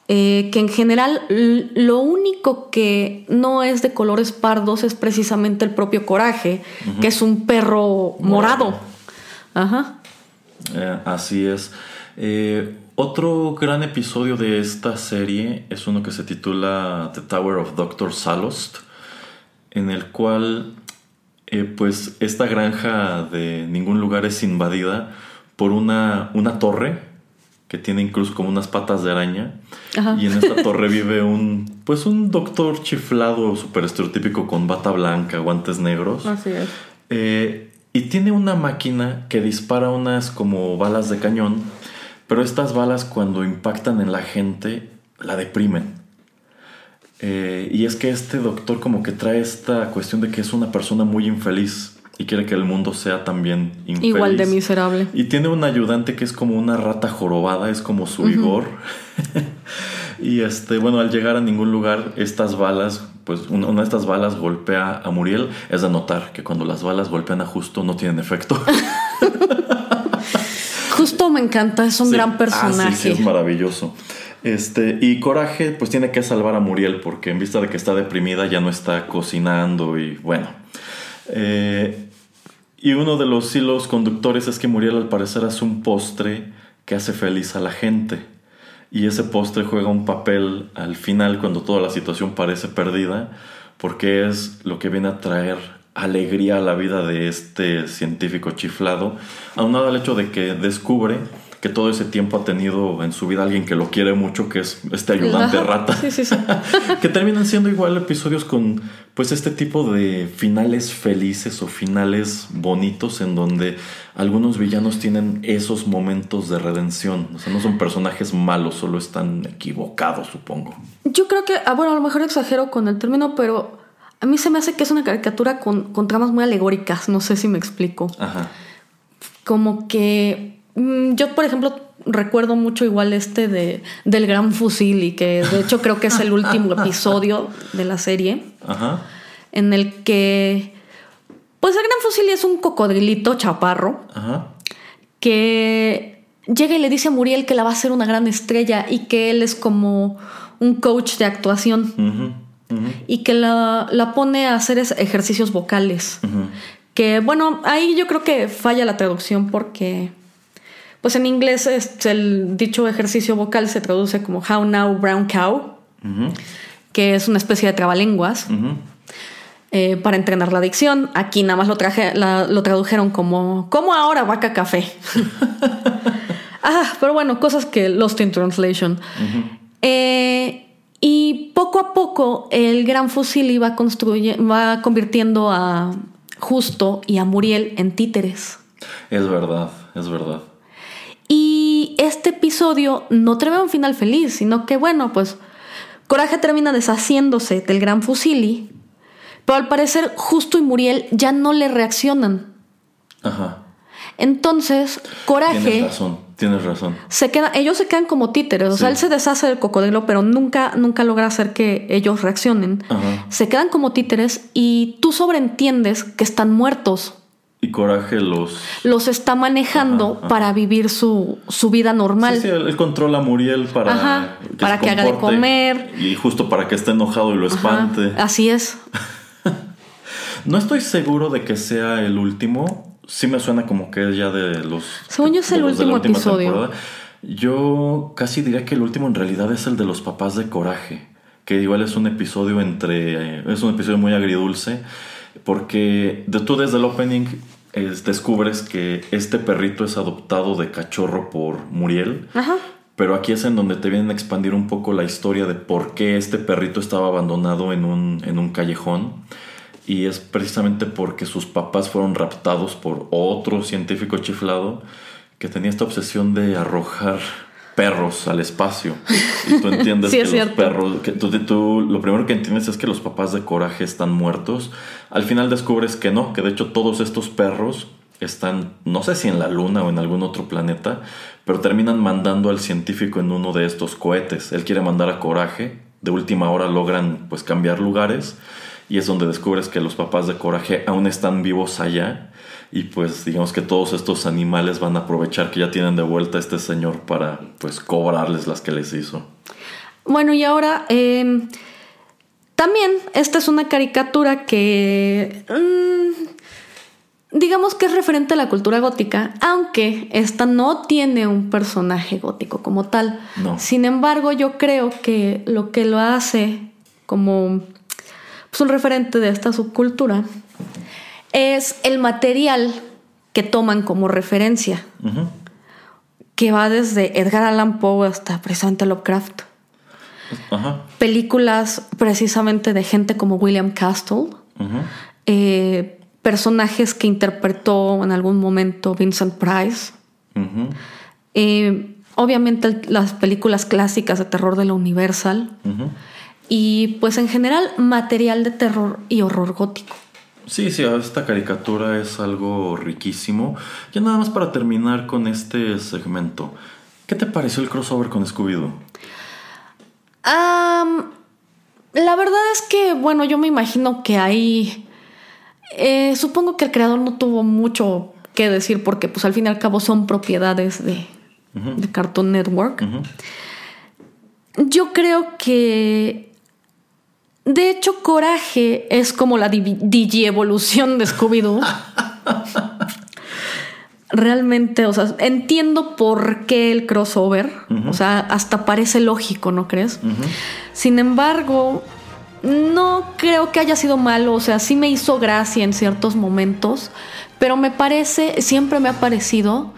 eh, que en general lo único que no es de colores pardos es precisamente el propio coraje, que es un perro morado. Ajá. Eh, así es. Eh, otro gran episodio de esta serie es uno que se titula The Tower of Dr. Salost en el cual eh, pues esta granja de ningún lugar es invadida por una, una torre que tiene incluso como unas patas de araña. Y en esta torre vive un, pues un doctor chiflado súper estereotípico con bata blanca, guantes negros. Así es. Eh, y tiene una máquina que dispara unas como balas de cañón, pero estas balas cuando impactan en la gente la deprimen. Eh, y es que este doctor como que trae esta cuestión de que es una persona muy infeliz y quiere que el mundo sea también infeliz. Igual de miserable. Y tiene un ayudante que es como una rata jorobada, es como su Igor. y este, bueno, al llegar a ningún lugar, estas balas, pues una, de estas balas golpea a Muriel. Es de notar que cuando las balas golpean a Justo no tienen efecto. Justo me encanta, es un gran personaje. Ah, sí, es maravilloso. Este, y Coraje pues tiene que salvar a Muriel porque en vista de que está deprimida ya no está cocinando y bueno. Eh, y uno de los hilos conductores es que Muriel al parecer hace un postre que hace feliz a la gente. Y ese postre juega un papel al final cuando toda la situación parece perdida porque es lo que viene a traer alegría a la vida de este científico chiflado, aunado al hecho de que descubre que todo ese tiempo ha tenido en su vida alguien que lo quiere mucho, que es este ayudante Ajá. rata. Sí, sí, sí. que terminan siendo igual episodios con pues este tipo de finales felices o finales bonitos en donde algunos villanos tienen esos momentos de redención. O sea, no son personajes malos, solo están equivocados, supongo. Yo creo que, ah, bueno, a lo mejor exagero con el término, pero a mí se me hace que es una caricatura con, con tramas muy alegóricas. No sé si me explico. Ajá. Como que yo, por ejemplo, recuerdo mucho igual este de, del Gran Fusil y que de hecho creo que es el último episodio de la serie Ajá. en el que, pues el Gran Fusil es un cocodrilito chaparro Ajá. que llega y le dice a Muriel que la va a hacer una gran estrella y que él es como un coach de actuación y que la, la pone a hacer ejercicios vocales. Que bueno, ahí yo creo que falla la traducción porque, pues en inglés es el dicho ejercicio vocal se traduce como How Now Brown Cow, que es una especie de trabalenguas eh, para entrenar la dicción. Aquí nada más lo, traje, la- lo tradujeron como ¿Cómo ahora vaca café? ah, pero bueno, cosas que Lost in Translation. Eh, y poco a poco el gran fusil iba va convirtiendo a Justo y a Muriel en títeres. Es verdad, es verdad. Y este episodio no trae un final feliz, sino que bueno, pues Coraje termina deshaciéndose del gran fusili, pero al parecer Justo y Muriel ya no le reaccionan. Ajá. Entonces, Coraje Tienes razón, tienes razón. se queda, ellos se quedan como títeres, o sea, él se deshace del cocodrilo, pero nunca, nunca logra hacer que ellos reaccionen. Ajá. Se quedan como títeres y tú sobreentiendes que están muertos. Y Coraje los... Los está manejando Ajá, ajá. para vivir su, su vida normal. Sí, sí, él, controla a Muriel para, Ajá, para que haga de comer. Y justo para que esté enojado y lo espante. Así es. No estoy seguro de que sea el último. Sí me suena como que es ya de los. Según yo es de el último episodio. temporada. Yo casi diría que el último en realidad es el de los papás de Coraje. Que igual es un episodio entre. eh, Es un episodio muy agridulce. Porque de, tú desde el opening es- descubres que este perrito es adoptado de cachorro por Muriel. Ajá. Pero aquí es en donde te vienen a expandir un poco la historia de por qué este perrito estaba abandonado en un, en un callejón. Y es precisamente porque sus papás fueron raptados por otro científico chiflado que tenía esta obsesión de arrojar perros al espacio. Y tú entiendes Sí, que es los cierto. perros, que tú, tú- lo primero que entiendes es que los papás de Coraje están muertos. Al final descubres que no, que de hecho todos estos perros están, no sé si en la luna o en algún otro planeta, pero terminan mandando al científico en uno de estos cohetes. Él quiere mandar a Coraje, de última hora logran pues cambiar lugares y es donde descubres que los papás de Coraje aún están vivos allá y pues digamos que todos estos animales van a aprovechar que ya tienen de vuelta a este señor para pues cobrarles las que les hizo. Bueno, y ahora eh, también esta es una caricatura que mm, digamos que es referente a la cultura gótica, aunque esta no tiene un personaje gótico como tal. No. Sin embargo, yo creo que lo que lo hace como pues, un referente de esta subcultura es el material que toman como referencia, que va desde Edgar Allan Poe hasta precisamente Lovecraft Ajá. películas precisamente de gente como William Castle, eh, personajes que interpretó en algún momento Vincent Price, eh, obviamente las películas clásicas de terror de la Universal y pues en general material de terror y horror gótico. Sí, sí, esta caricatura es algo riquísimo. Ya nada más para terminar con este segmento. ¿Qué te pareció el crossover con Scooby-Doo? La verdad es que, bueno, yo me imagino que ahí... eh, supongo que el creador no tuvo mucho que decir porque pues al fin y al cabo son propiedades de, de Cartoon Network. Yo creo que... De hecho, Coraje es como la digievolución de Scooby-Doo. Realmente, o sea, entiendo por qué el crossover. O sea, hasta parece lógico, ¿no crees? Sin embargo, no creo que haya sido malo. O sea, sí me hizo gracia en ciertos momentos. Pero me parece, siempre me ha parecido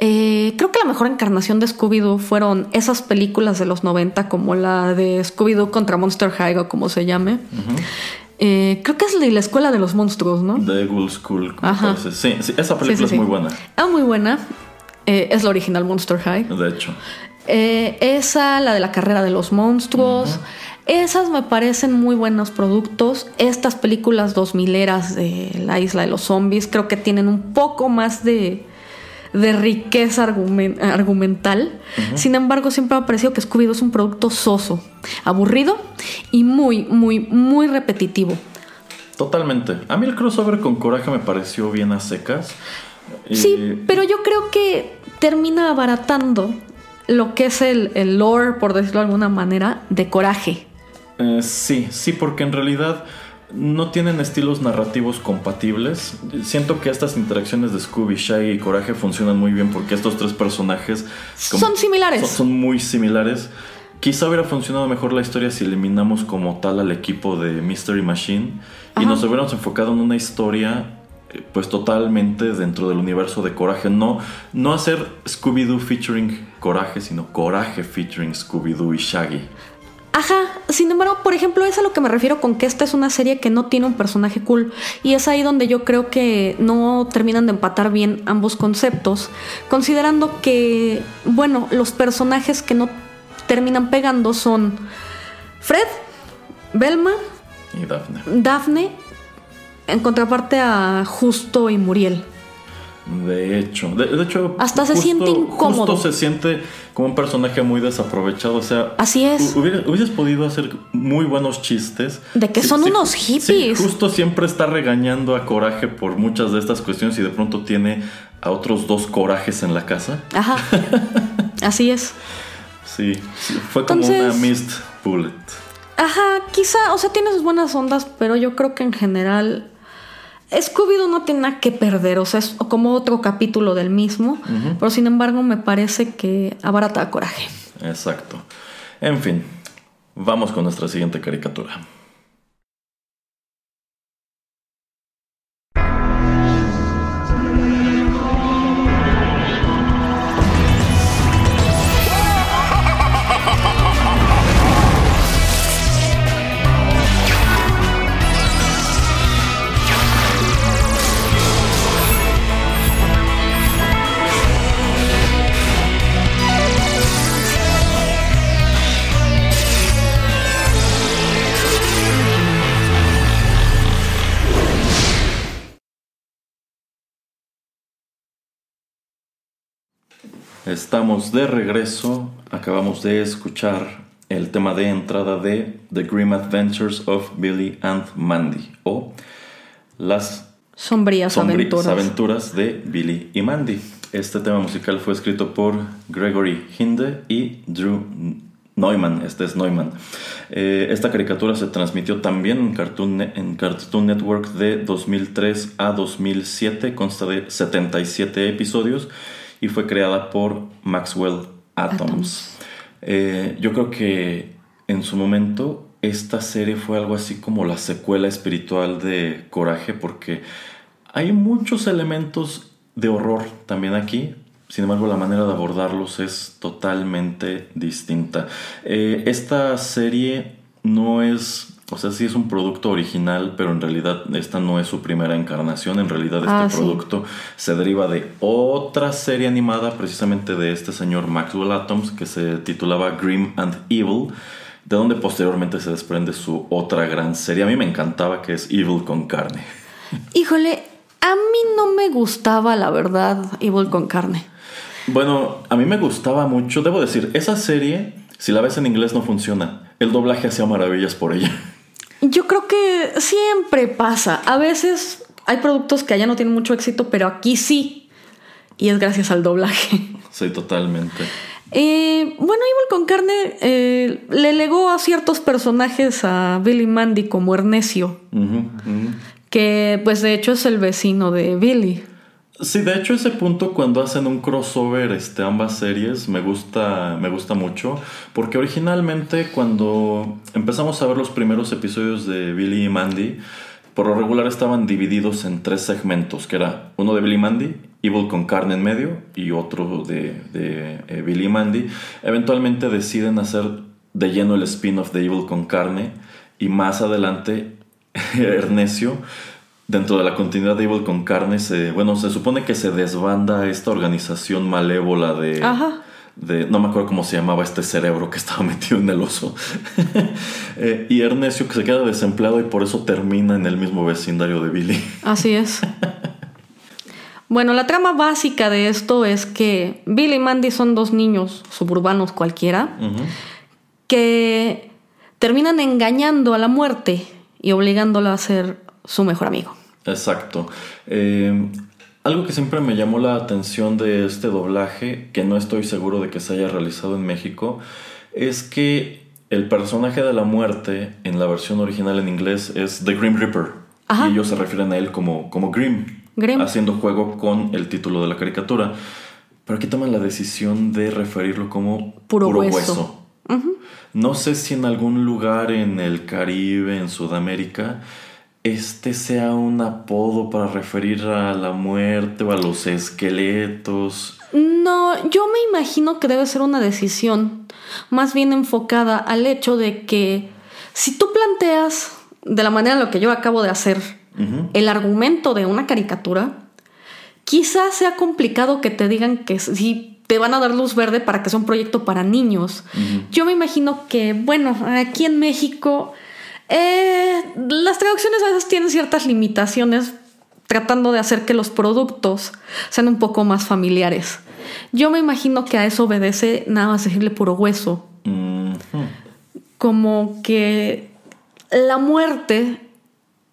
Eh, creo que la mejor encarnación de Scooby-Doo fueron esas películas de los 90, como la de Scooby-Doo contra Monster High o como se llame. Eh, creo que es de la escuela de los monstruos, ¿no? The Ghoul School. Ajá. Sí, sí, esa película Sí, sí, es muy buena, Ah, muy buena. Eh, es la original Monster High. de hecho. Eh, esa, la de la carrera de los monstruos. Esas me parecen muy buenos productos. Estas películas 2000 eras de la isla de los zombies creo que tienen un poco más de, de riqueza argumen- argumental. Sin embargo, siempre me ha parecido que Scooby-Doo es un producto soso, aburrido y muy, muy, muy repetitivo. Totalmente. A mí el crossover con Coraje me pareció bien a secas. Y- Sí, pero yo creo que termina abaratando lo que es el, el lore, por decirlo de alguna manera, de coraje. Eh, sí, sí, porque en realidad no tienen estilos narrativos compatibles. Siento que estas interacciones de Scooby, Shaggy y Coraje funcionan muy bien porque estos tres personajes Son similares. Son, son muy similares. Quizá hubiera funcionado mejor la historia si eliminamos como tal al equipo de Mystery Machine y nos hubiéramos enfocado en una historia eh, pues totalmente dentro del universo de Coraje. No, no hacer Scooby-Doo featuring Coraje, sino Coraje featuring Scooby-Doo y Shaggy. Ajá, sin embargo, por ejemplo, es a lo que me refiero con que esta es una serie que no tiene un personaje cool. Y es ahí donde yo creo que no terminan de empatar bien ambos conceptos, considerando que, bueno, los personajes que no terminan pegando son Fred, Velma, Y Daphne. Daphne, en contraparte a Justo y Muriel. De hecho, de, de hecho, Hasta se siente incómodo. Justo se siente como un personaje muy desaprovechado. O sea, Así es. hu- hubiera- hubieses podido hacer muy buenos chistes. De que son unos hippies. justo siempre está regañando a Coraje por muchas de estas cuestiones y de pronto tiene a otros dos corajes en la casa. Ajá, así es. Sí, sí, fue como Entonces- una missed bullet. Ajá, quizá, o sea, tiene sus buenas ondas, pero yo creo que en general Scooby-Doo no tiene nada que perder, o sea, es como otro capítulo del mismo, pero sin embargo me parece que abarata coraje. Exacto. En fin, vamos con nuestra siguiente caricatura. Estamos de regreso. Acabamos de escuchar el tema de entrada de The Grim Adventures of Billy and Mandy o las Sombrías sombrías aventuras. aventuras de Billy y Mandy. Este tema musical fue escrito por Gregory Hinde y Drew Neumann. Este es Neumann. Eh, esta caricatura se transmitió también en Cartoon, en Cartoon Network de 2003 a 2007. Consta de 77 episodios y fue creada por Maxwell Atoms. Atoms. Eh, yo creo que en su momento esta serie fue algo así como la secuela espiritual de Coraje porque hay muchos elementos de horror también aquí. Sin embargo, la manera de abordarlos es totalmente distinta. Eh, esta serie no es, o sea, sí es un producto original, pero en realidad esta no es su primera encarnación. En realidad este Ah, sí. producto se deriva de otra serie animada, precisamente de este señor Maxwell Atoms, que se titulaba Grim and Evil, de donde posteriormente se desprende su otra gran serie. A mí me encantaba que es Evil con carne. Híjole, a mí no me gustaba, la verdad, Evil con carne. Bueno, a mí me gustaba mucho, debo decir, esa serie, si la ves en inglés no funciona. El doblaje hacía maravillas por ella. Yo creo que siempre pasa. A veces hay productos que allá no tienen mucho éxito, pero aquí sí. Y es gracias al doblaje. Sí, totalmente. Eh, bueno, Evil con carne eh, le legó a ciertos personajes a Billy Mandy como Ernesio, que pues de hecho es el vecino de Billy. Sí, de hecho ese punto cuando hacen un crossover este, ambas series me gusta, me gusta mucho porque originalmente cuando empezamos a ver los primeros episodios de Billy y Mandy, por lo regular estaban divididos en tres segmentos, que era uno de Billy y Mandy Evil con carne en medio y otro de, de eh, Billy y Mandy. Eventualmente deciden hacer de lleno el spin-off de Evil con carne y más adelante Ernesio dentro de la continuidad de Evil con carne se bueno se supone que se desbanda esta organización malévola de Ajá. de no me acuerdo cómo se llamaba este cerebro que estaba metido en el oso Eh, y Ernesio que se queda desempleado y por eso termina en el mismo vecindario de Billy Así es. Bueno, la trama básica de esto es que Billy y Mandy son dos niños suburbanos cualquiera que terminan engañando a la muerte y obligándola a ser su mejor amigo. Exacto. Eh, algo que siempre me llamó la atención de este doblaje, que no estoy seguro de que se haya realizado en México, es que el personaje de la muerte en la versión original en inglés es The Grim Reaper. Ajá. Y ellos se refieren a él como, como Grim, Grim. haciendo juego con el título de la caricatura. Pero aquí toman la decisión de referirlo como Puro hueso. no sé si en algún lugar en el Caribe, en Sudamérica, este sea un apodo para referir a la muerte o a los esqueletos. No, yo me imagino que debe ser una decisión más bien enfocada al hecho de que si tú planteas de la manera en lo que yo acabo de hacer el argumento de una caricatura, quizás sea complicado que te digan que si te van a dar luz verde para que sea un proyecto para niños. Yo me imagino que, bueno, aquí en México eh, las traducciones a veces tienen ciertas limitaciones tratando de hacer que los productos sean un poco más familiares. Yo me imagino que a eso obedece nada más decirle puro hueso, como que la muerte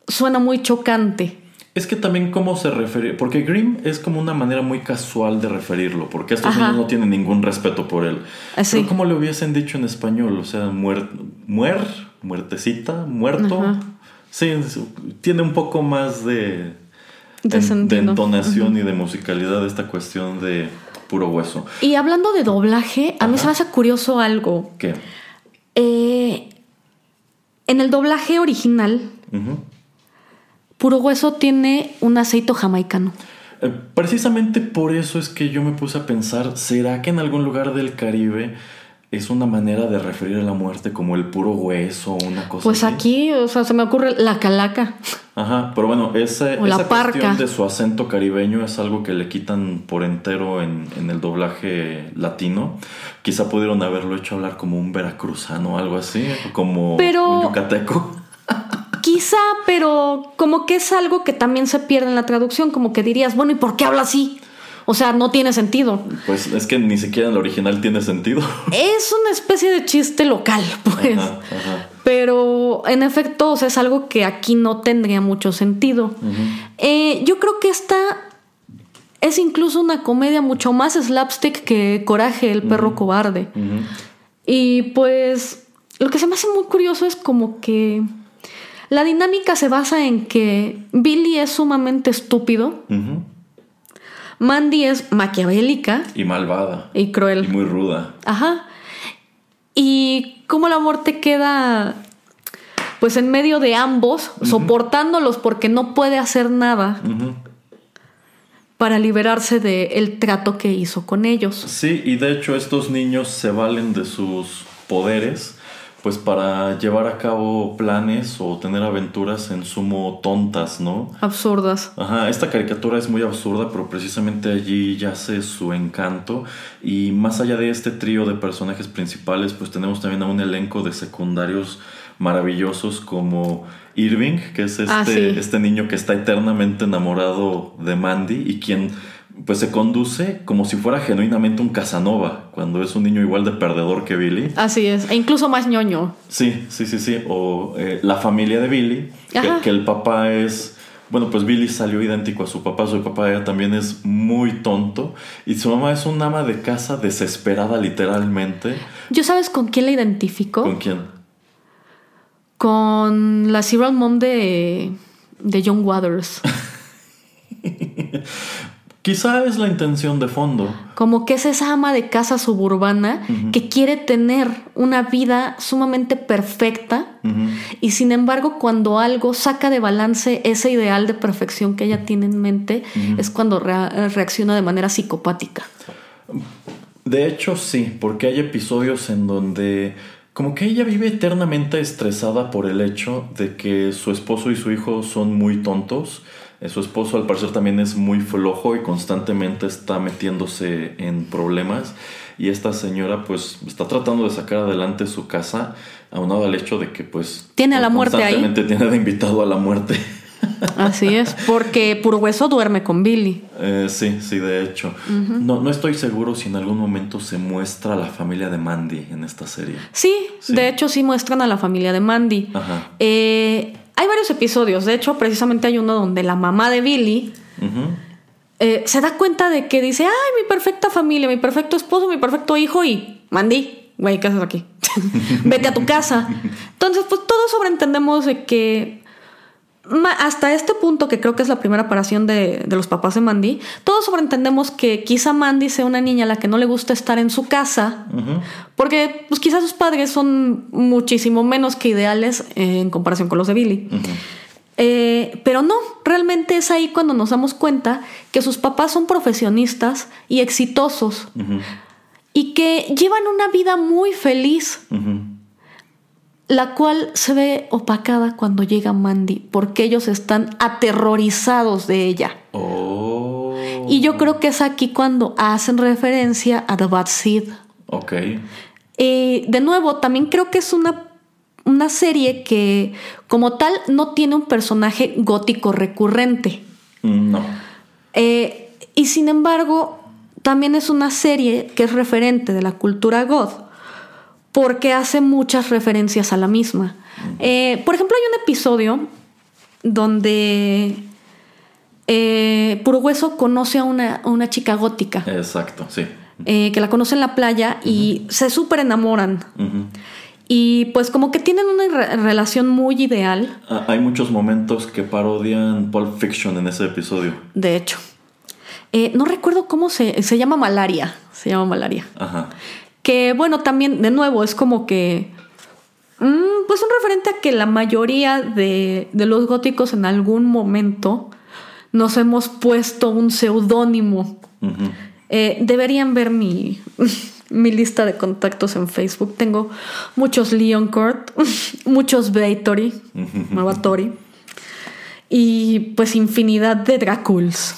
suena muy chocante. Es que también cómo se refiere, porque Grim es como una manera muy casual de referirlo, porque estos Ajá. niños no tienen ningún respeto por él. Ah, sí. Pero como le hubiesen dicho en español, o sea, muer, muer muertecita, muerto. Ajá. Sí, tiene un poco más de, De en- sentido. entonación y de musicalidad esta cuestión de puro hueso. Y hablando de doblaje, a mí se me hace curioso algo. ¿Qué? Eh, en el doblaje original. Puro Hueso tiene un aceito jamaicano. Eh, Precisamente por eso es que yo me puse a pensar, ¿será que en algún lugar del Caribe es una manera de referir a la muerte como el puro hueso o una cosa Pues así? aquí, o sea, se me ocurre la calaca. Ajá, pero bueno, esa, O la esa parca. cuestión de su acento caribeño es algo que le quitan por entero en, en el doblaje latino. Quizá pudieron haberlo hecho hablar como un veracruzano o algo así, como Pero- un yucateco. Quizá, pero como que es algo que también se pierde en la traducción, como que dirías, bueno, ¿y por qué habla así? O sea, no tiene sentido. Pues es que ni siquiera en el original tiene sentido. Es una especie de chiste local, pues. Ajá, ajá. Pero en efecto, o sea, es algo que aquí no tendría mucho sentido. Eh, yo creo que esta es incluso una comedia mucho más slapstick que Coraje, el perro cobarde. Y pues lo que se me hace muy curioso es como que la dinámica se basa en que Billy es sumamente estúpido. Mandy es maquiavélica Y malvada. y Y cruel. muy ruda. Ajá. Y cómo la muerte queda pues en medio de ambos, soportándolos porque no puede hacer nada para liberarse del trato que hizo con ellos. Sí, y de hecho estos niños se valen de sus poderes pues para llevar a cabo planes o tener aventuras en sumo tontas, ¿no? Absurdas. Ajá, esta caricatura es muy absurda, pero precisamente allí yace su encanto. Y más allá de este trío de personajes principales, pues tenemos también a un elenco de secundarios maravillosos como Irving, que es este, Ah, sí. este niño que está eternamente enamorado de Mandy y quien pues se conduce como si fuera genuinamente un Casanova, cuando es un niño igual de perdedor que Billy. Así es. E incluso más ñoño. Sí, sí, sí, sí. O eh, la familia de Billy, que, el papá es... Bueno, pues Billy salió idéntico a su papá, su papá ya también es muy tonto y su mamá es un ama de casa desesperada literalmente. ¿Yo sabes con quién la identifico? ¿Con quién? Con la serial mom de, de John Waters. Quizá es la intención de fondo. Como que es esa ama de casa suburbana que quiere tener una vida sumamente perfecta y sin embargo cuando algo saca de balance ese ideal de perfección que ella tiene en mente es cuando rea- reacciona de manera psicopática. De hecho, sí, porque hay episodios en donde como que ella vive eternamente estresada por el hecho de que su esposo y su hijo son muy tontos. Eh, Su esposo al parecer también es muy flojo y constantemente está metiéndose en problemas. Y esta señora pues está tratando de sacar adelante su casa, aunado al hecho de que pues... Tiene a la muerte ahí. Constantemente tiene de invitado a la muerte. Así es, porque Puro Hueso duerme con Billy. Eh, sí, sí, de hecho. no, no estoy seguro si en algún momento se muestra la familia de Mandy en esta serie. Sí, Sí. de hecho sí muestran a la familia de Mandy. Ajá. Eh, hay varios episodios, de hecho precisamente hay uno donde la mamá de Billy eh, se da cuenta de que dice, ay, mi perfecta familia, mi perfecto esposo, mi perfecto hijo y Mandy, güey, ¿qué haces aquí? Vete a tu casa. Entonces, pues todos sobreentendemos de que hasta este punto, que creo que es la primera aparición de, de los papás de Mandy, todos sobreentendemos que quizá Mandy sea una niña a la que no le gusta estar en su casa, porque pues quizás sus padres son muchísimo menos que ideales eh, en comparación con los de Billy. Eh, pero no, realmente es ahí cuando nos damos cuenta que sus papás son profesionistas y exitosos y que llevan una vida muy feliz. La cual se ve opacada cuando llega Mandy porque ellos están aterrorizados de ella. Oh. Y yo creo que es aquí cuando hacen referencia a The Bad Seed. Ok. Eh, de nuevo, también creo que es una, una serie que como tal no tiene un personaje gótico recurrente. Mm, No. Eh, y sin embargo, también es una serie que es referente de la cultura goth porque hace muchas referencias a la misma. Eh, por ejemplo, hay un episodio donde eh, Puro Hueso conoce a una, a una chica gótica Exacto, sí. eh, que la conoce en la playa y se súper enamoran. Y pues como que tienen una re- relación muy ideal, Ah, Hay muchos momentos que parodian Pulp Fiction en ese episodio. de hecho. Eh, no recuerdo cómo se, se llama Malaria. Se llama Malaria. Ajá. Que bueno, también de nuevo es como que... mm, pues un referente a que la mayoría de, de los góticos en algún momento nos hemos puesto un seudónimo. Eh, deberían ver mi, mi lista de contactos en Facebook. Tengo muchos Leoncourt, muchos Baytori, nueva Tori, y pues infinidad de Draculs.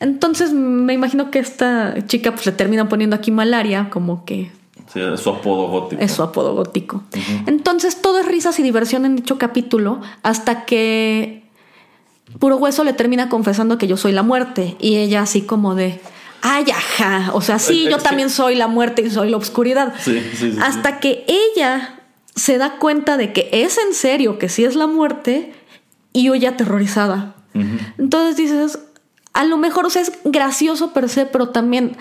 Entonces me imagino que esta chica pues le termina poniendo aquí malaria, como que Sí, es su apodo gótico. es su apodo gótico. Entonces todo es risas y diversión en dicho capítulo hasta que Puro Hueso le termina confesando que yo soy la muerte y ella así como de, ay, ajá, o sea, sí, yo también soy la muerte y soy la oscuridad. Sí, sí, sí, hasta que ella se da cuenta de que es en serio, que sí es la muerte y huye aterrorizada. Entonces dices, a lo mejor, o sea, es gracioso per se, pero también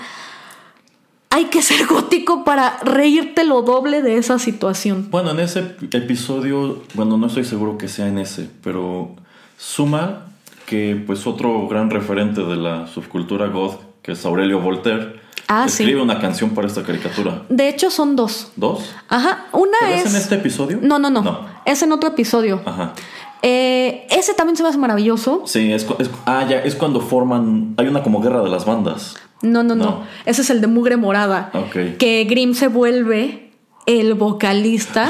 hay que ser gótico para reírte lo doble de esa situación. Bueno, en ese episodio, bueno, no estoy seguro que sea en ese, pero suma que pues otro gran referente de la subcultura goth, que es Aurelio Voltaire, Ah, sí. escribe una canción para esta caricatura. De hecho, son dos. ¿Dos? Ajá, una ¿Pero es... es en este episodio? No, no, no, No. Es en otro episodio. Ajá. Eh, ese también se me hace maravilloso. Sí, es, ah, ya, es cuando forman, hay una como guerra de las bandas. No, no, no, No. Ese es el de Mugre Morada. Ok. Que Grimm se vuelve el vocalista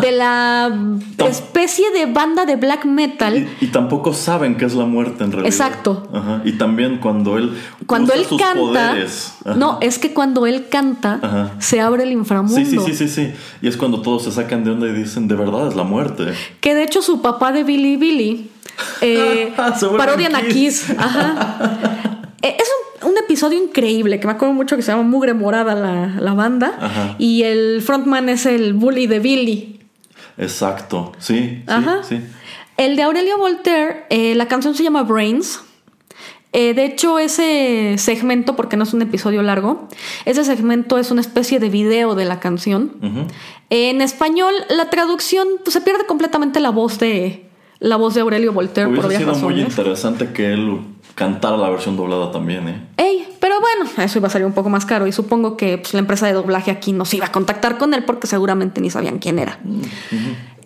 de la especie de banda de black metal. Y, y tampoco saben qué es la muerte en realidad. Exacto. Ajá. Y también cuando él Cuando usa él sus canta, poderes. No, es que cuando él canta, Ajá. se abre el inframundo. Sí, sí, sí, sí, sí. Y es cuando todos se sacan de onda y dicen, de verdad es la muerte. Que de hecho su papá de Billy Billy eh, vuelven parodian a. Kiss. Ajá. Eh, es un, un episodio increíble que me acuerdo mucho que se llama Mugre Morada la, la banda. Ajá. Y el frontman es el bully de Billy. Exacto. Sí, sí, Ajá. sí. El de Aurelio Voltaire, eh, la canción se llama Brains. Eh, de hecho, ese segmento, porque no es un episodio largo, ese segmento es una especie de video de la canción. En español, la traducción pues, se pierde completamente la voz de la voz de Aurelio Voltaire Hubiese sido muy interesante que él cantar la versión doblada también, ¿eh? Ey, pero bueno, eso iba a salir un poco más caro y supongo que pues, la empresa de doblaje aquí nos iba a contactar con él porque seguramente ni sabían quién era.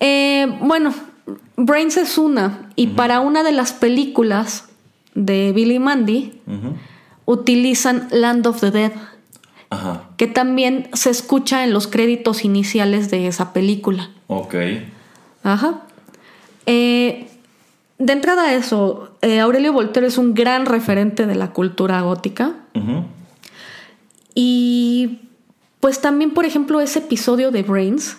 Eh, bueno, Brains es una y para una de las películas de Billy Mandy utilizan Land of the Dead, Ajá, que también se escucha en los créditos iniciales de esa película. ok. Ajá. Eh, de entrada a eso, eh, Aurelio Voltaire es un gran referente de la cultura gótica. Y pues también, por ejemplo, ese episodio de Brains,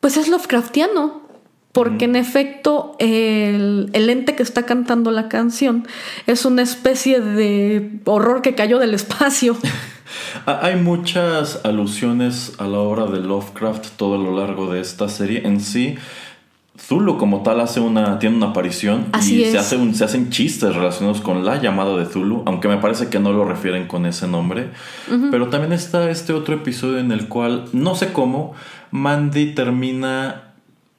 pues es Lovecraftiano. Porque en efecto, el, el ente que está cantando la canción es una especie de horror que cayó del espacio. Hay muchas alusiones a la obra de Lovecraft todo a lo largo de esta serie. En sí, Zulu como tal hace una, tiene una aparición Así y se, es. hace un- se hacen chistes relacionados con la llamada de Zulu, aunque me parece que no lo refieren con ese nombre. Pero también está este otro episodio en el cual, no sé cómo, Mandy termina...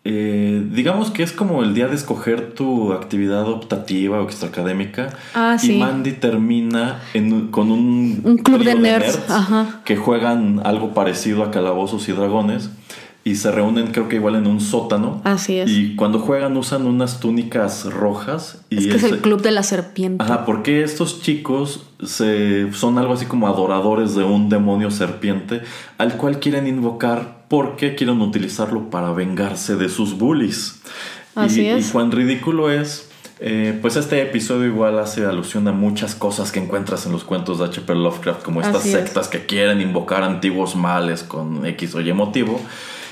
eh, digamos que es como el día de escoger tu actividad optativa o extraacadémica. Ah, y sí. Mandy termina en- con un, Un club de nerds, ajá. que juegan algo parecido a Calabozos y Dragones y se reúnen creo que igual en un sótano. Así es. Y cuando juegan usan unas túnicas rojas. Y es que es el club de la serpiente. Ajá, porque estos chicos se, son algo así como adoradores de un demonio serpiente al cual quieren invocar porque quieren utilizarlo para vengarse de sus bullies. Así y, es. y cuán ridículo es, eh, pues este episodio igual hace alusión a muchas cosas que encuentras en los cuentos de H.P. Lovecraft, como estas Así es. sectas que quieren invocar antiguos males con X o Y motivo.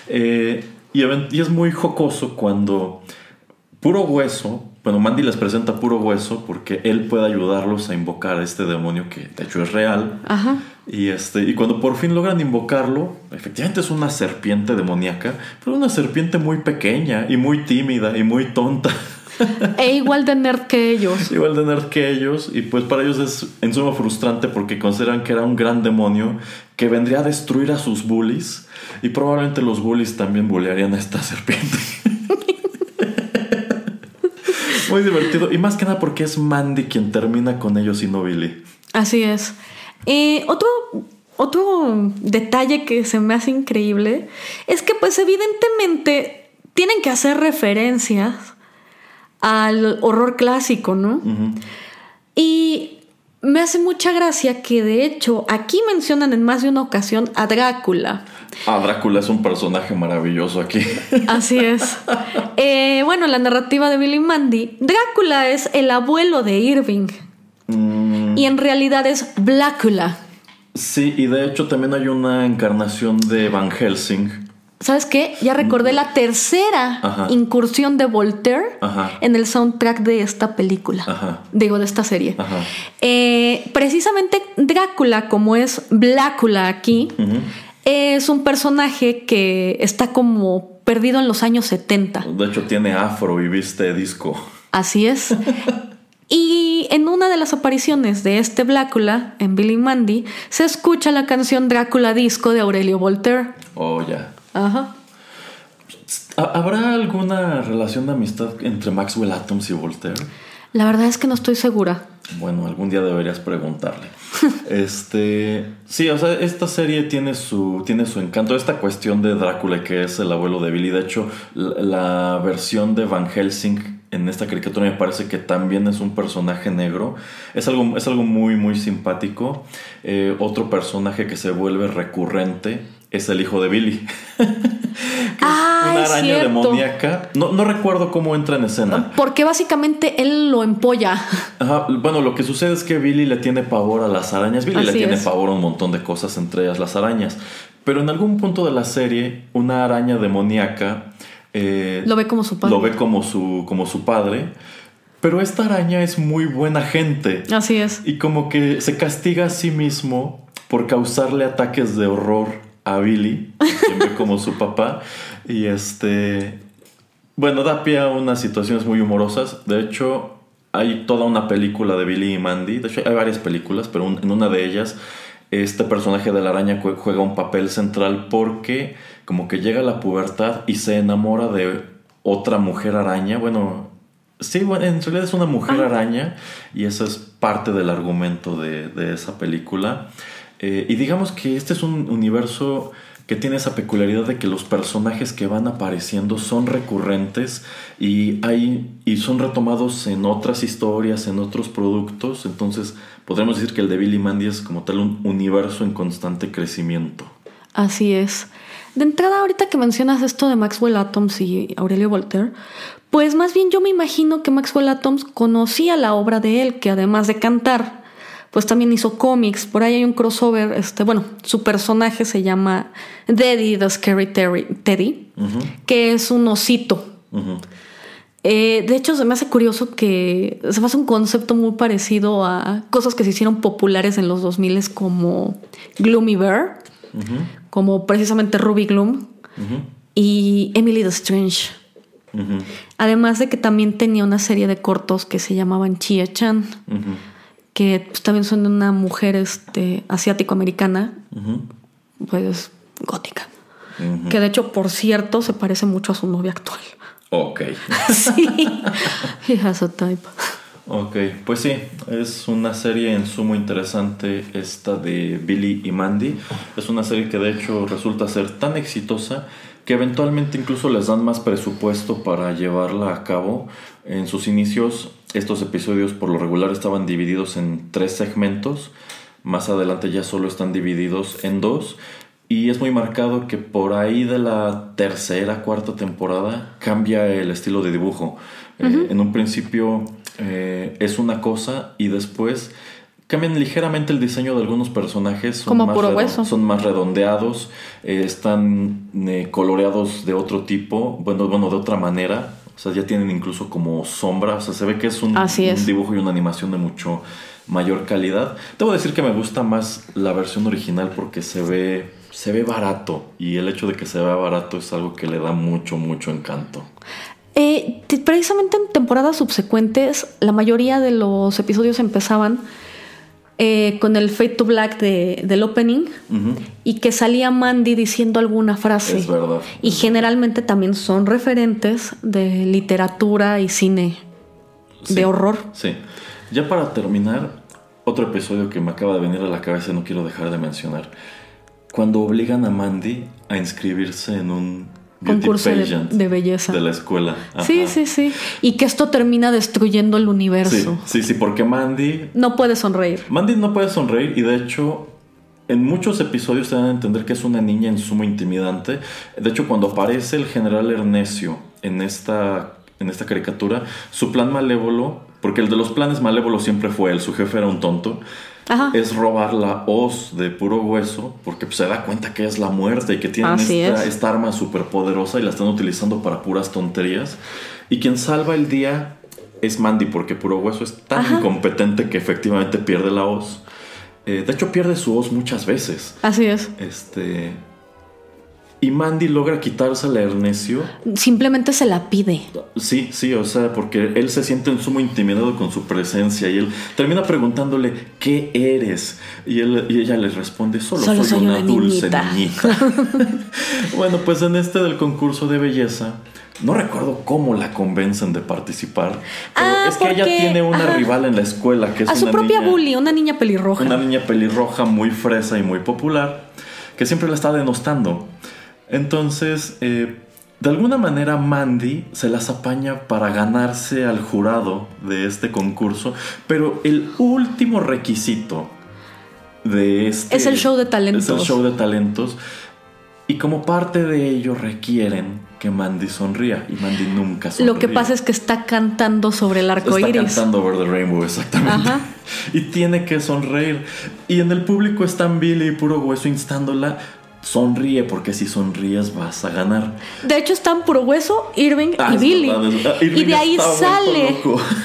Eh, y, es muy jocoso cuando Puro Hueso, bueno, Mandy les presenta Puro Hueso porque él puede ayudarlos a invocar a este demonio que de hecho es real. Ajá. Y, este, y cuando por fin logran invocarlo, efectivamente es una serpiente demoníaca, pero una serpiente muy pequeña y muy tímida y muy tonta. E igual de nerd que ellos. Igual de nerd que ellos, y pues para ellos es en suma frustrante porque consideran que era un gran demonio que vendría a destruir a sus bullies, y probablemente los bullies también bullearían a esta serpiente. Muy divertido, y más que nada porque es Mandy quien termina con ellos y no Billy. Así es. Eh, otro, otro detalle que se me hace increíble es que pues evidentemente tienen que hacer referencias al horror clásico, ¿no? Y me hace mucha gracia que de hecho aquí mencionan en más de una ocasión a Drácula. Ah, Drácula es un personaje maravilloso aquí. Así es. Eh, bueno, en la narrativa de Billy Mandy, Drácula es el abuelo de Irving. Y en realidad es Blácula. Sí, y de hecho también hay una encarnación de Van Helsing. ¿Sabes qué? Ya recordé la tercera Ajá. incursión de Voltaire Ajá. en el soundtrack de esta película. Ajá. Digo, de esta serie. Ajá. Eh, precisamente Drácula, como es Blácula aquí, es un personaje que está como perdido en los años 70. De hecho tiene afro y viste disco. Así es. Y en una de las apariciones de este Blácula, en Billy Mandy, se escucha la canción Drácula Disco de Aurelio Voltaire. Oh, ya. Ajá. ¿Ha- ¿Habrá alguna relación de amistad entre Maxwell Atoms y Voltaire? La verdad es que no estoy segura. Bueno, algún día deberías preguntarle. este, sí, o sea, esta serie tiene su tiene su encanto. Esta cuestión de Drácula que es el abuelo de Billy, de hecho, la, la versión de Van Helsing en esta caricatura me parece que también es un personaje negro. Es algo es algo muy muy simpático. Eh, otro personaje que se vuelve recurrente es el hijo de Billy. Ah, Una araña cierto. demoníaca. No, no recuerdo cómo entra en escena. Porque básicamente él lo empolla. Ajá, bueno, lo que sucede es que Billy le tiene pavor a las arañas. Billy le tiene es. pavor a un montón de cosas, entre ellas las arañas. Pero en algún punto de la serie, una araña demoníaca eh, Lo ve como su padre. lo ve como su, como su padre. Pero esta araña es muy buena gente. Así es. Y como que se castiga a sí mismo por causarle ataques de horror a Billy, quien ve como su papá. Y este. Bueno, da pie a unas situaciones muy humorosas. De hecho, hay toda una película de Billy y Mandy. De hecho, hay varias películas, pero un- en una de ellas, este personaje de la araña jue- juega un papel central porque, como que llega a la pubertad y se enamora de otra mujer araña. Bueno, Sí, bueno, en realidad es una mujer araña y eso es parte del argumento de, de esa película. Eh, y digamos que este es un universo que tiene esa peculiaridad de que los personajes que van apareciendo son recurrentes y, hay, y son retomados en otras historias, en otros productos. Entonces podríamos decir que el de Billy Mandy es como tal un universo en constante crecimiento. Así es. De entrada, ahorita que mencionas esto de Maxwell Atoms y Aurelio Voltaire, pues más bien yo me imagino que Maxwell Atoms conocía la obra de él, que además de cantar, pues también hizo cómics. Por ahí hay un crossover. Este, bueno, su personaje se llama Daddy the Scary Teddy, que es un osito. Eh, de hecho, se me hace curioso que se me hace un concepto muy parecido a cosas que se hicieron populares en los 2000 como Gloomy Bear, como precisamente Ruby Gloom y Emily the Strange. Además de que también tenía una serie de cortos que se llamaban Chia Chan que pues, también son de una mujer este, asiático-americana, pues gótica. Que de hecho, por cierto, se parece mucho a su novia actual. Ok. sí. He has a type. Ok, pues sí, es una serie en sumo interesante esta de Billy y Mandy. Es una serie que de hecho resulta ser tan exitosa que eventualmente incluso les dan más presupuesto para llevarla a cabo. En sus inicios estos episodios por lo regular estaban divididos en tres segmentos, más adelante ya solo están divididos en dos y es muy marcado que por ahí de la tercera, cuarta temporada cambia el estilo de dibujo. Eh, en un principio eh, es una cosa y después Cambian ligeramente el diseño de algunos personajes. Son Como puro hueso. Son más redondeados, eh, están eh, coloreados de otro tipo, bueno, bueno, de otra manera. O sea, ya tienen incluso como sombra. O sea, se ve que es un, dibujo y una animación de mucho mayor calidad. Debo decir que me gusta más la versión original porque se ve, se ve barato. Y el hecho de que se vea barato es algo que le da mucho, mucho encanto. Eh, precisamente en temporadas subsecuentes, la mayoría de los episodios empezaban eh, con el Fade to Black del opening y que salía Mandy diciendo alguna frase. Es verdad. Y generalmente también son referentes de literatura y cine de horror. Sí. Ya para terminar, otro episodio que me acaba de venir a la cabeza y no quiero dejar de mencionar. Cuando obligan a Mandy a inscribirse en un concurso de, belleza de la escuela. Sí, sí, sí. Y que esto termina destruyendo el universo. Sí, sí, porque Mandy... No puede sonreír. Mandy no puede sonreír y de hecho en muchos episodios te dan a entender que es una niña en sumo intimidante. De hecho, cuando aparece el general Ernesio en esta, en esta caricatura, su plan malévolo, porque el de los planes malévolos siempre fue él, su jefe era un tonto, es robar la hoz de puro hueso, porque pues, se da cuenta que es la muerte y que tienen esta, esta, arma súper poderosa y la están utilizando para puras tonterías. Y quien salva el día es Mandy, porque puro hueso es tan incompetente que efectivamente pierde la hoz. Eh, de hecho, pierde su hoz muchas veces. Así es. Este. Y Mandy logra quitársela a Ernesio. Simplemente se la pide. Sí, sí, o sea, porque él se siente en sumo intimidado con su presencia y él termina preguntándole, ¿qué eres? Y, él, y ella le responde, solo, soy, una, dulce niñita. bueno, pues en este del concurso de belleza, no recuerdo cómo la convencen de participar. Pero ah, es que ella tiene una rival en la escuela que es a su propia bully, una niña pelirroja. Una niña pelirroja muy fresa y muy popular que siempre la está denostando. Entonces, eh, de alguna manera Mandy se las apaña para ganarse al jurado de este concurso, pero el último requisito de este... Es el show de talentos. Es el show de talentos. Y como parte de ello requieren que Mandy sonría y Mandy nunca sonríe. Lo que pasa es que está cantando sobre el arco iris. Está cantando Over the Rainbow, exactamente. Y tiene que sonreír. Y en el público están Billy y puro hueso instándola sonríe porque si sonríes vas a ganar. De hecho están puro hueso, Irving y ah, Billy. Ah, y de ahí sale,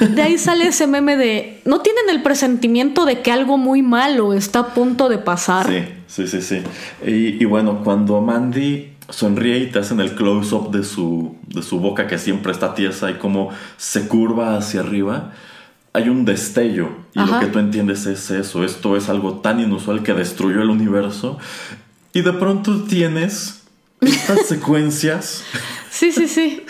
de ahí sale ese meme de no tienen el presentimiento de que algo muy malo está a punto de pasar. Sí, sí, sí, sí. Y, bueno, cuando Mandy sonríe y te hacen el close up de su de su boca que siempre está tiesa y como se curva hacia arriba. Hay un destello y lo que tú entiendes es eso. Esto es algo tan inusual que destruyó el universo y de pronto tienes estas secuencias, Sí, sí, sí.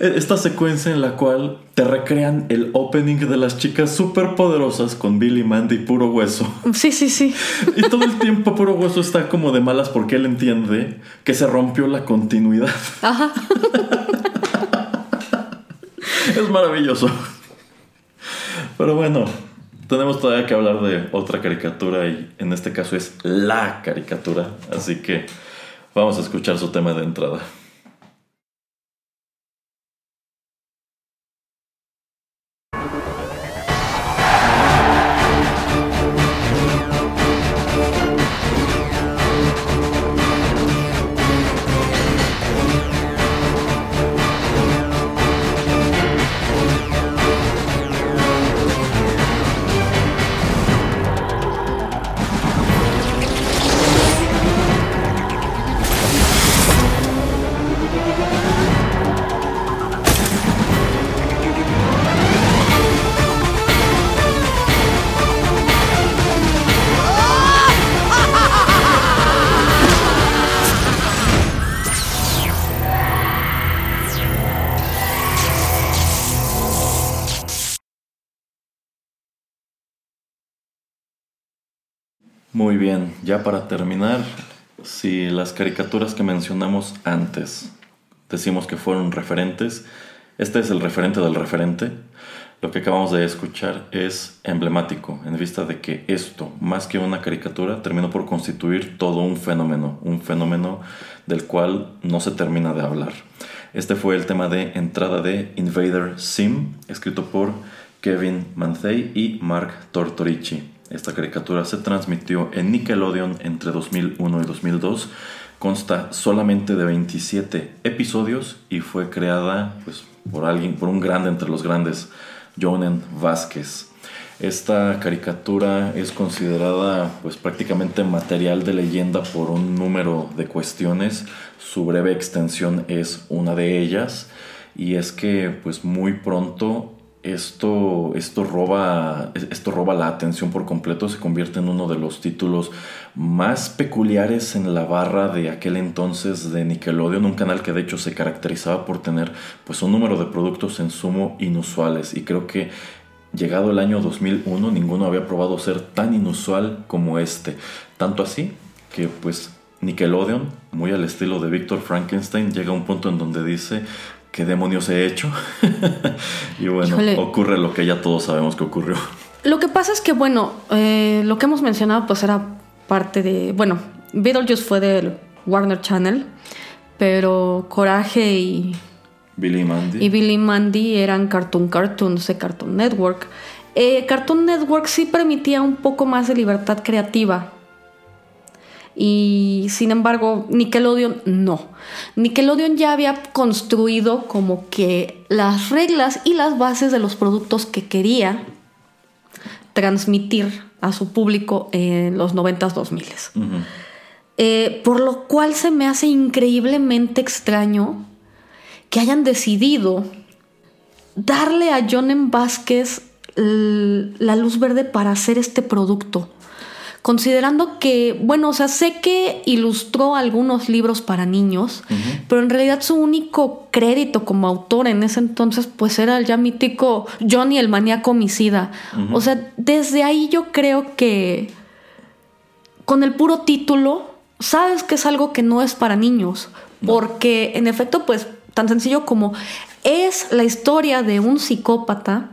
esta secuencia en la cual te recrean el opening de las chicas superpoderosas con Billy Mandy puro hueso. Sí, sí, sí. Y todo el tiempo puro hueso está como de malas porque él entiende que se rompió la continuidad. Ajá. Es maravilloso. Pero bueno, tenemos todavía que hablar de otra caricatura y en este caso es la caricatura. Así que vamos a escuchar su tema de entrada. Muy bien, ya para terminar, si las caricaturas que mencionamos antes decimos que fueron referentes, este es el referente del referente. Lo que acabamos de escuchar es emblemático en vista de que esto, más que una caricatura, terminó por constituir todo un fenómeno, un fenómeno del cual no se termina de hablar. Este fue el tema de entrada de Invader Sim, escrito por Kevin Manthey y Mark Tortorici. Esta caricatura se transmitió en Nickelodeon entre 2001 y 2002. Consta solamente de 27 episodios y fue creada pues, por alguien, por un grande entre los grandes, Jonen Vázquez. Esta caricatura es considerada pues prácticamente material de leyenda por un número de cuestiones. Su breve extensión es una de ellas y es que pues muy pronto esto, esto, roba, esto roba la atención por completo, se convierte en uno de los títulos más peculiares en la barra de aquel entonces de Nickelodeon, un canal que de hecho se caracterizaba por tener pues un número de productos en sumo inusuales. Y creo que llegado el año 2001 ninguno había probado ser tan inusual como este, tanto así que pues Nickelodeon, muy al estilo de Victor Frankenstein, llega a un punto en donde dice ¿qué demonios he hecho? y bueno, Híjole. ocurre lo que ya todos sabemos que ocurrió. Lo que pasa es que, bueno, eh, lo que hemos mencionado pues era parte de, bueno, Beetlejuice fue del Warner Channel, pero Coraje y, Billy Mandy. y Billy Mandy eran Cartoon Cartoons de Cartoon Network. Eh, Cartoon Network sí permitía un poco más de libertad creativa. Y sin embargo, Nickelodeon no. Nickelodeon ya había construido como que las reglas y las bases de los productos que quería transmitir a su público en los 90s, 2000s. Ujú. Eh, por lo cual se me hace increíblemente extraño que hayan decidido darle a Jonen Vázquez l- la luz verde para hacer este producto. Considerando que, bueno, o sea, sé que ilustró algunos libros para niños, pero en realidad su único crédito como autor en ese entonces, pues era el ya mítico Johnny el maníaco homicida. O sea, desde ahí yo creo que con el puro título, sabes que es algo que no es para niños. Porque, en efecto, pues, tan sencillo como es la historia de un psicópata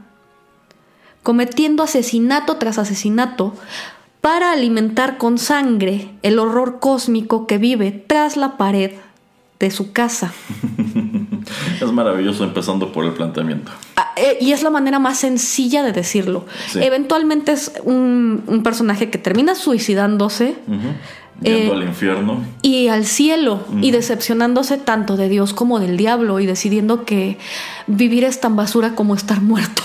cometiendo asesinato tras asesinato para alimentar con sangre el horror cósmico que vive tras la pared de su casa. Es maravilloso empezando por el planteamiento. Ah, eh, Y es la manera más sencilla de decirlo. Sí. Eventualmente es un, un personaje que termina suicidándose Ujú. Yendo Eh, al infierno. y al cielo y decepcionándose tanto de Dios como del diablo y decidiendo que vivir es tan basura como estar muerto.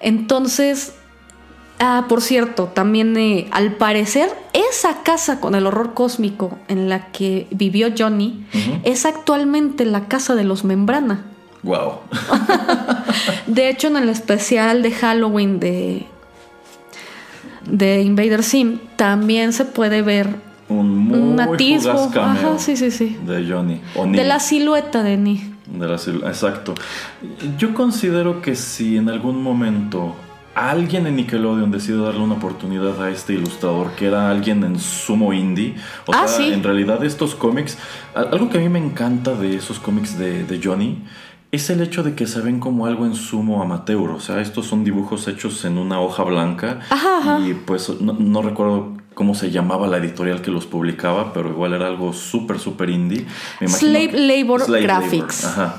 Entonces, ah, por cierto, también eh, al parecer esa casa con el horror cósmico en la que vivió Johnny es actualmente la casa de los Membrana. Wow. De hecho, en el especial de Halloween de, de Invader Sim, también se puede ver Un muy un atisbo. Ajá, sí, sí, sí. de Johnny. O De la silueta de Ni. De la silu- Exacto. Yo considero que si en algún momento alguien en Nickelodeon decide darle una oportunidad a este ilustrador, que era alguien en sumo indie, o Ah, sea, sí. en realidad estos cómics, algo que a mí me encanta de esos cómics de, de Johnny, es el hecho de que se ven como algo en sumo amateur, o sea, estos son dibujos hechos en una hoja blanca Ajá, ajá. y pues no, no recuerdo cómo se llamaba la editorial que los publicaba, pero igual era algo súper, súper indie. Me Slave Labor Graphics. Ajá.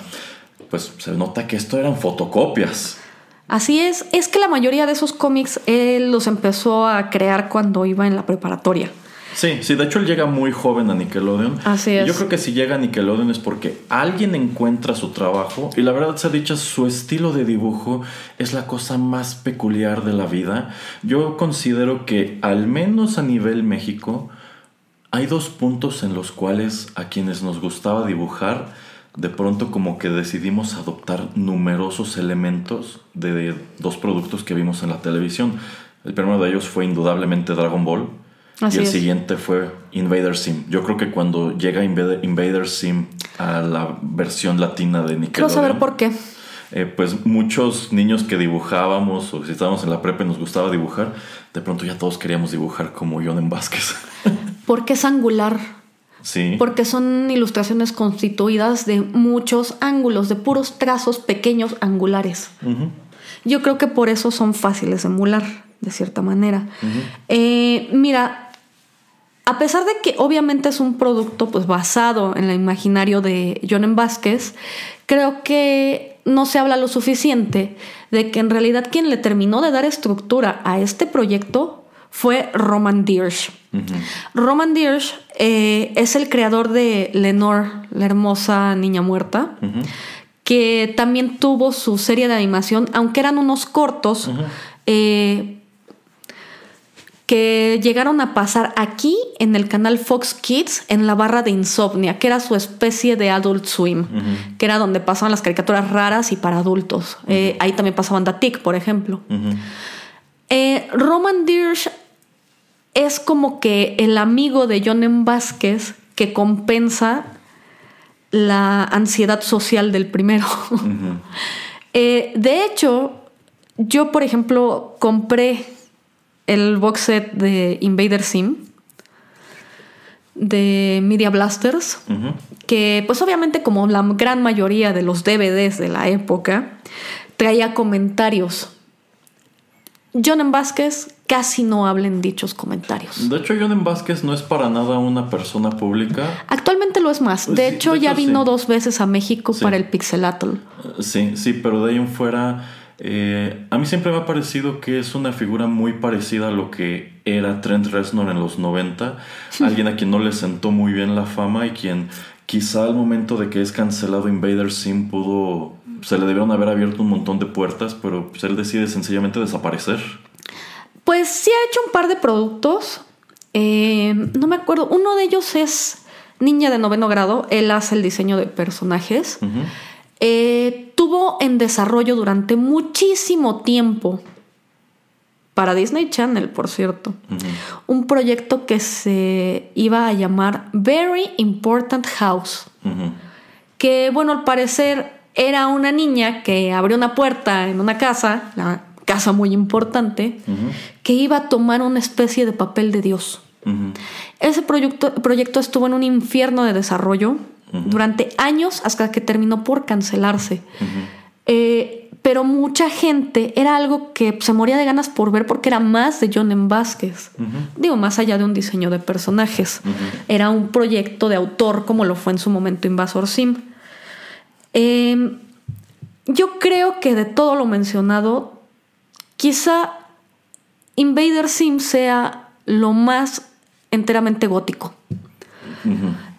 Pues se nota que esto eran fotocopias. Así es, es que la mayoría de esos cómics él los empezó a crear cuando iba en la preparatoria. Sí, sí, de hecho él llega muy joven a Nickelodeon. Así Y es. yo creo que si llega a Nickelodeon es porque alguien encuentra su trabajo y la verdad se ha dicho, su estilo de dibujo es la cosa más peculiar de la vida. Yo considero que al menos a nivel México hay dos puntos en los cuales a quienes nos gustaba dibujar de pronto como que decidimos adoptar numerosos elementos de dos productos que vimos en la televisión. El primero de ellos fue indudablemente Dragon Ball. Así y el es. siguiente fue Invader Sim. Yo creo que cuando llega Invader, Invader Sim a la versión latina de Nickelodeon, Quiero saber por qué. eh, pues muchos niños que dibujábamos o si estábamos en la prepa y nos gustaba dibujar, de pronto ya todos queríamos dibujar como Jonen Vázquez. Porque es angular. Sí. Porque son ilustraciones constituidas de muchos ángulos, de puros trazos pequeños angulares. Yo creo que por eso son fáciles de emular, de cierta manera. Eh, mira, a pesar de que obviamente es un producto pues, basado en el imaginario de Jonen Vázquez, creo que no se habla lo suficiente de que en realidad quien le terminó de dar estructura a este proyecto fue Roman Dirsch. Roman Dirsch eh, es el creador de Lenore, la hermosa niña muerta, que también tuvo su serie de animación, aunque eran unos cortos, eh, que llegaron a pasar aquí en el canal Fox Kids en la barra de Insomnia, que era su especie de Adult Swim, que era donde pasaban las caricaturas raras y para adultos. Eh, ahí también pasaban The Tick, por ejemplo. Eh, Roman Dirsch es como que el amigo de Jonen Vázquez que compensa la ansiedad social del primero. Eh, de hecho, yo, por ejemplo, compré el box set de Invader Sim de Media Blasters, que pues obviamente como la gran mayoría de los DVDs de la época, traía comentarios. Jonen Vázquez casi no habla en dichos comentarios. De hecho, Jonen Vázquez no es para nada una persona pública. Actualmente lo es más. De sí, hecho, de ya hecho, vino sí. dos veces a México Sí. para el Pixelatl. Eh, Sí, sí, pero de ahí en fuera, eh, a mí siempre me ha parecido que es una figura muy parecida a lo que era Trent Reznor en los 90. Alguien a quien no le sentó muy bien la fama y quien quizá al momento de que es cancelado Invader Sim pudo... Se le debieron haber abierto un montón de puertas, pero pues, él decide sencillamente desaparecer. Pues sí ha hecho un par de productos. Eh, no me acuerdo. Uno de ellos es Niña de noveno grado. Él hace el diseño de personajes. Eh, tuvo en desarrollo durante muchísimo tiempo, para Disney Channel, por cierto, un proyecto que se iba a llamar Very Important House. Que, bueno, al parecer era una niña que abrió una puerta en una casa, la casa muy importante, que iba a tomar una especie de papel de Dios. Ese proyecto, proyecto estuvo en un infierno de desarrollo durante años hasta que terminó por cancelarse. Eh, pero mucha gente era algo que se moría de ganas por ver porque era más de Jonen Vázquez. Digo, más allá de un diseño de personajes. Era un proyecto de autor como lo fue en su momento Invasor Sim. Eh, yo creo que de todo lo mencionado, quizá Invader Sim sea lo más enteramente gótico.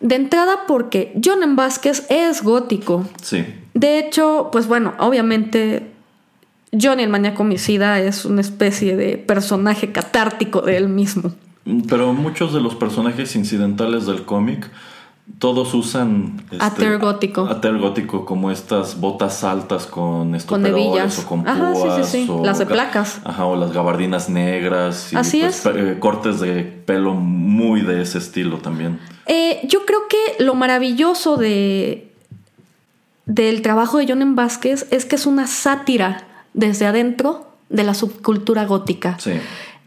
De entrada porque Jonen Vázquez es gótico. Sí. De hecho, pues bueno, obviamente Johnny el maníaco homicida es una especie de personaje catártico de él mismo. Pero muchos de los personajes incidentales del cómic todos usan este, Ater gótico. ater gótico como estas botas altas con estoperoles o con Ajá, sí, sí, púas sí. o Las de placas. Ajá, o las gabardinas negras y Así pues, es. eh, cortes de pelo muy de ese estilo también. Eh, yo creo que lo maravilloso de del trabajo de Jonen Vázquez es que es una sátira desde adentro de la subcultura gótica. Sí.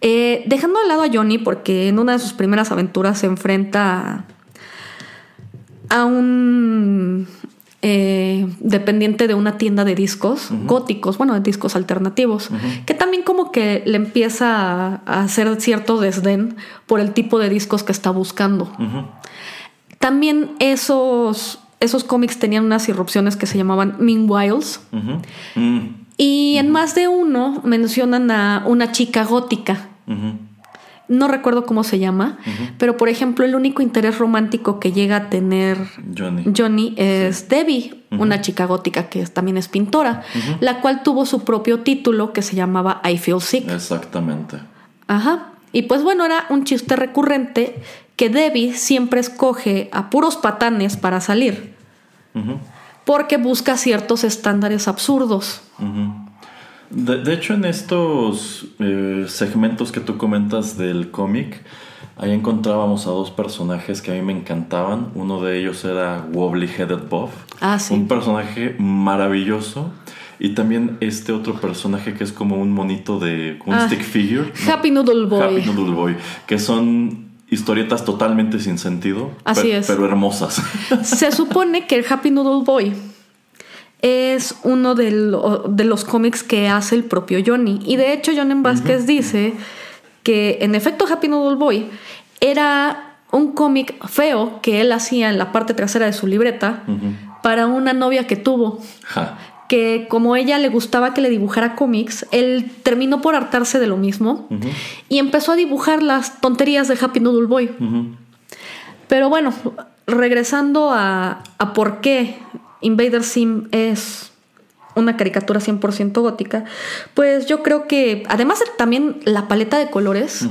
Eh, dejando de lado a Johnny, porque en una de sus primeras aventuras se enfrenta a, a un eh, dependiente de una tienda de discos góticos, bueno, de discos alternativos, que también como que le empieza a, a hacer cierto desdén por el tipo de discos que está buscando. También esos, esos cómics tenían unas irrupciones que se llamaman Meanwhiles. Mm. Y en más de uno mencionan a una chica gótica. No recuerdo cómo se llama, pero por ejemplo, el único interés romántico que llega a tener Johnny. Johnny es Debbie, una chica gótica que también es pintora, la cual tuvo su propio título que se llamaba I Feel Sick. Exactamente. Ajá. Y pues bueno, era un chiste recurrente que Debbie siempre escoge a puros patanes para salir, porque busca ciertos estándares absurdos. Ujú. De, de hecho, en estos eh, segmentos que tú comentas del cómic, ahí encontrábamos a dos personajes que a mí me encantaban. Uno de ellos era Wobbly Headed Buff, Ah, sí. un personaje maravilloso. Y también este otro personaje que es como un monito de un Ah, stick figure. Happy Noodle Boy. Happy Noodle Boy. Que son historietas totalmente sin sentido. Así es. Pero hermosas. Se supone que el Happy Noodle Boy es uno de, lo- de los cómics que hace el propio Johnny. Y de hecho, Johnny Vázquez dice que en efecto Happy Noodle Boy era un cómic feo que él hacía en la parte trasera de su libreta para una novia que tuvo. Ja. Que como ella le gustaba que le dibujara cómics, él terminó por hartarse de lo mismo y empezó a dibujar las tonterías de Happy Noodle Boy. Pero bueno, regresando a, a por qué Invader Sim es una caricatura 100% gótica, pues yo creo que además de también la paleta de colores,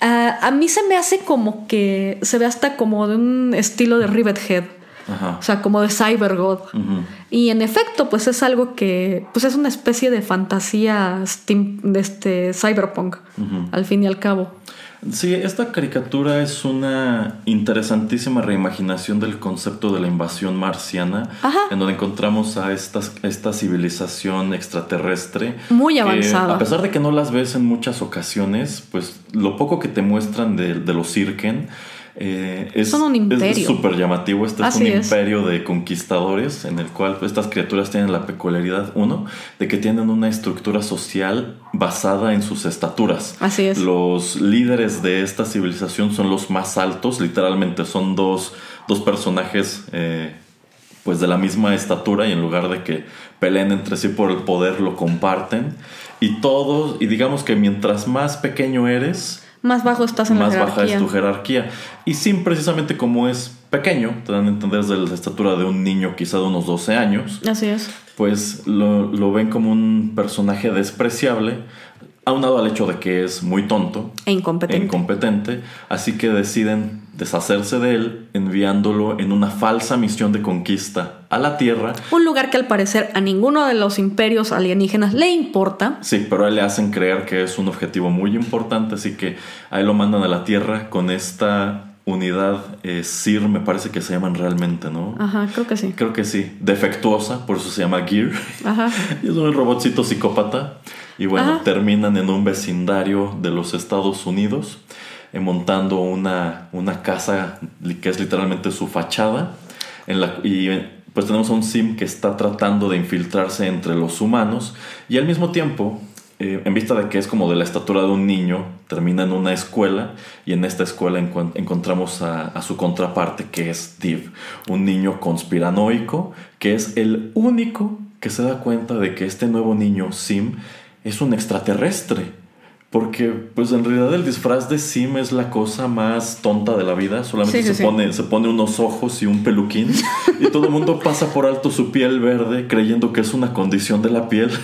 a, a mí se me hace como que se ve hasta como de un estilo de Rivethead. Ajá. O sea, como de Cybergod. Ujú. Y en efecto, pues es algo que, pues es una especie de fantasía steam, de este cyberpunk, al fin y al cabo. Sí, esta caricatura es una interesantísima reimaginación del concepto de la invasión marciana, Ajá. en donde encontramos a estas, esta civilización extraterrestre. Muy que, avanzada. a pesar de que no las ves en muchas ocasiones, pues lo poco que te muestran de, de los Sirken eh, es Son un es imperio. súper llamativo. Este Así es un es. imperio de conquistadores en el cual estas criaturas tienen la peculiaridad, uno, de que tienen una estructura social basada en sus estaturas. Así es. Los líderes de esta civilización son los más altos, literalmente son dos, dos personajes eh, pues de la misma estatura y en lugar de que peleen entre sí por el poder lo comparten. Y todos, y digamos que mientras más pequeño eres, Más bajo estás en más la baja jerarquía. es tu jerarquía. Y Sim, precisamente como es pequeño, te dan a entender desde la estatura de un niño quizá de unos 12 años, Así es. pues lo, lo ven como un personaje despreciable, aunado al hecho de que es muy tonto E incompetente. e incompetente, así que deciden deshacerse de él enviándolo en una falsa misión de conquista a la Tierra. Un lugar que al parecer a ninguno de los imperios alienígenas le importa. Sí, pero a él le hacen creer que es un objetivo muy importante, así que a él lo mandan a la Tierra con esta unidad eh, SIR, me parece que se llaman realmente, ¿no? Ajá, creo que sí. Creo que sí, defectuosa, por eso se llama Gear. Ajá. Y es un robotcito psicópata. Y bueno, Ajá. terminan en un vecindario de los Estados Unidos, eh, montando una, una casa que es literalmente su fachada. En la, y eh, pues tenemos a un Sim que está tratando de infiltrarse entre los humanos. Y al mismo tiempo, eh, en vista de que es como de la estatura de un niño, termina en una escuela. Y en esta escuela encuent- encontramos a, a su contraparte, que es Div, un niño conspiranoico, que es el único que se da cuenta de que este nuevo niño, Sim, es un extraterrestre. Porque, pues en realidad el disfraz de Sim es la cosa más tonta de la vida. Solamente Sí, se, sí. Pone, se pone unos ojos y un peluquín. y todo el mundo pasa por alto su piel verde creyendo que es una condición de la piel.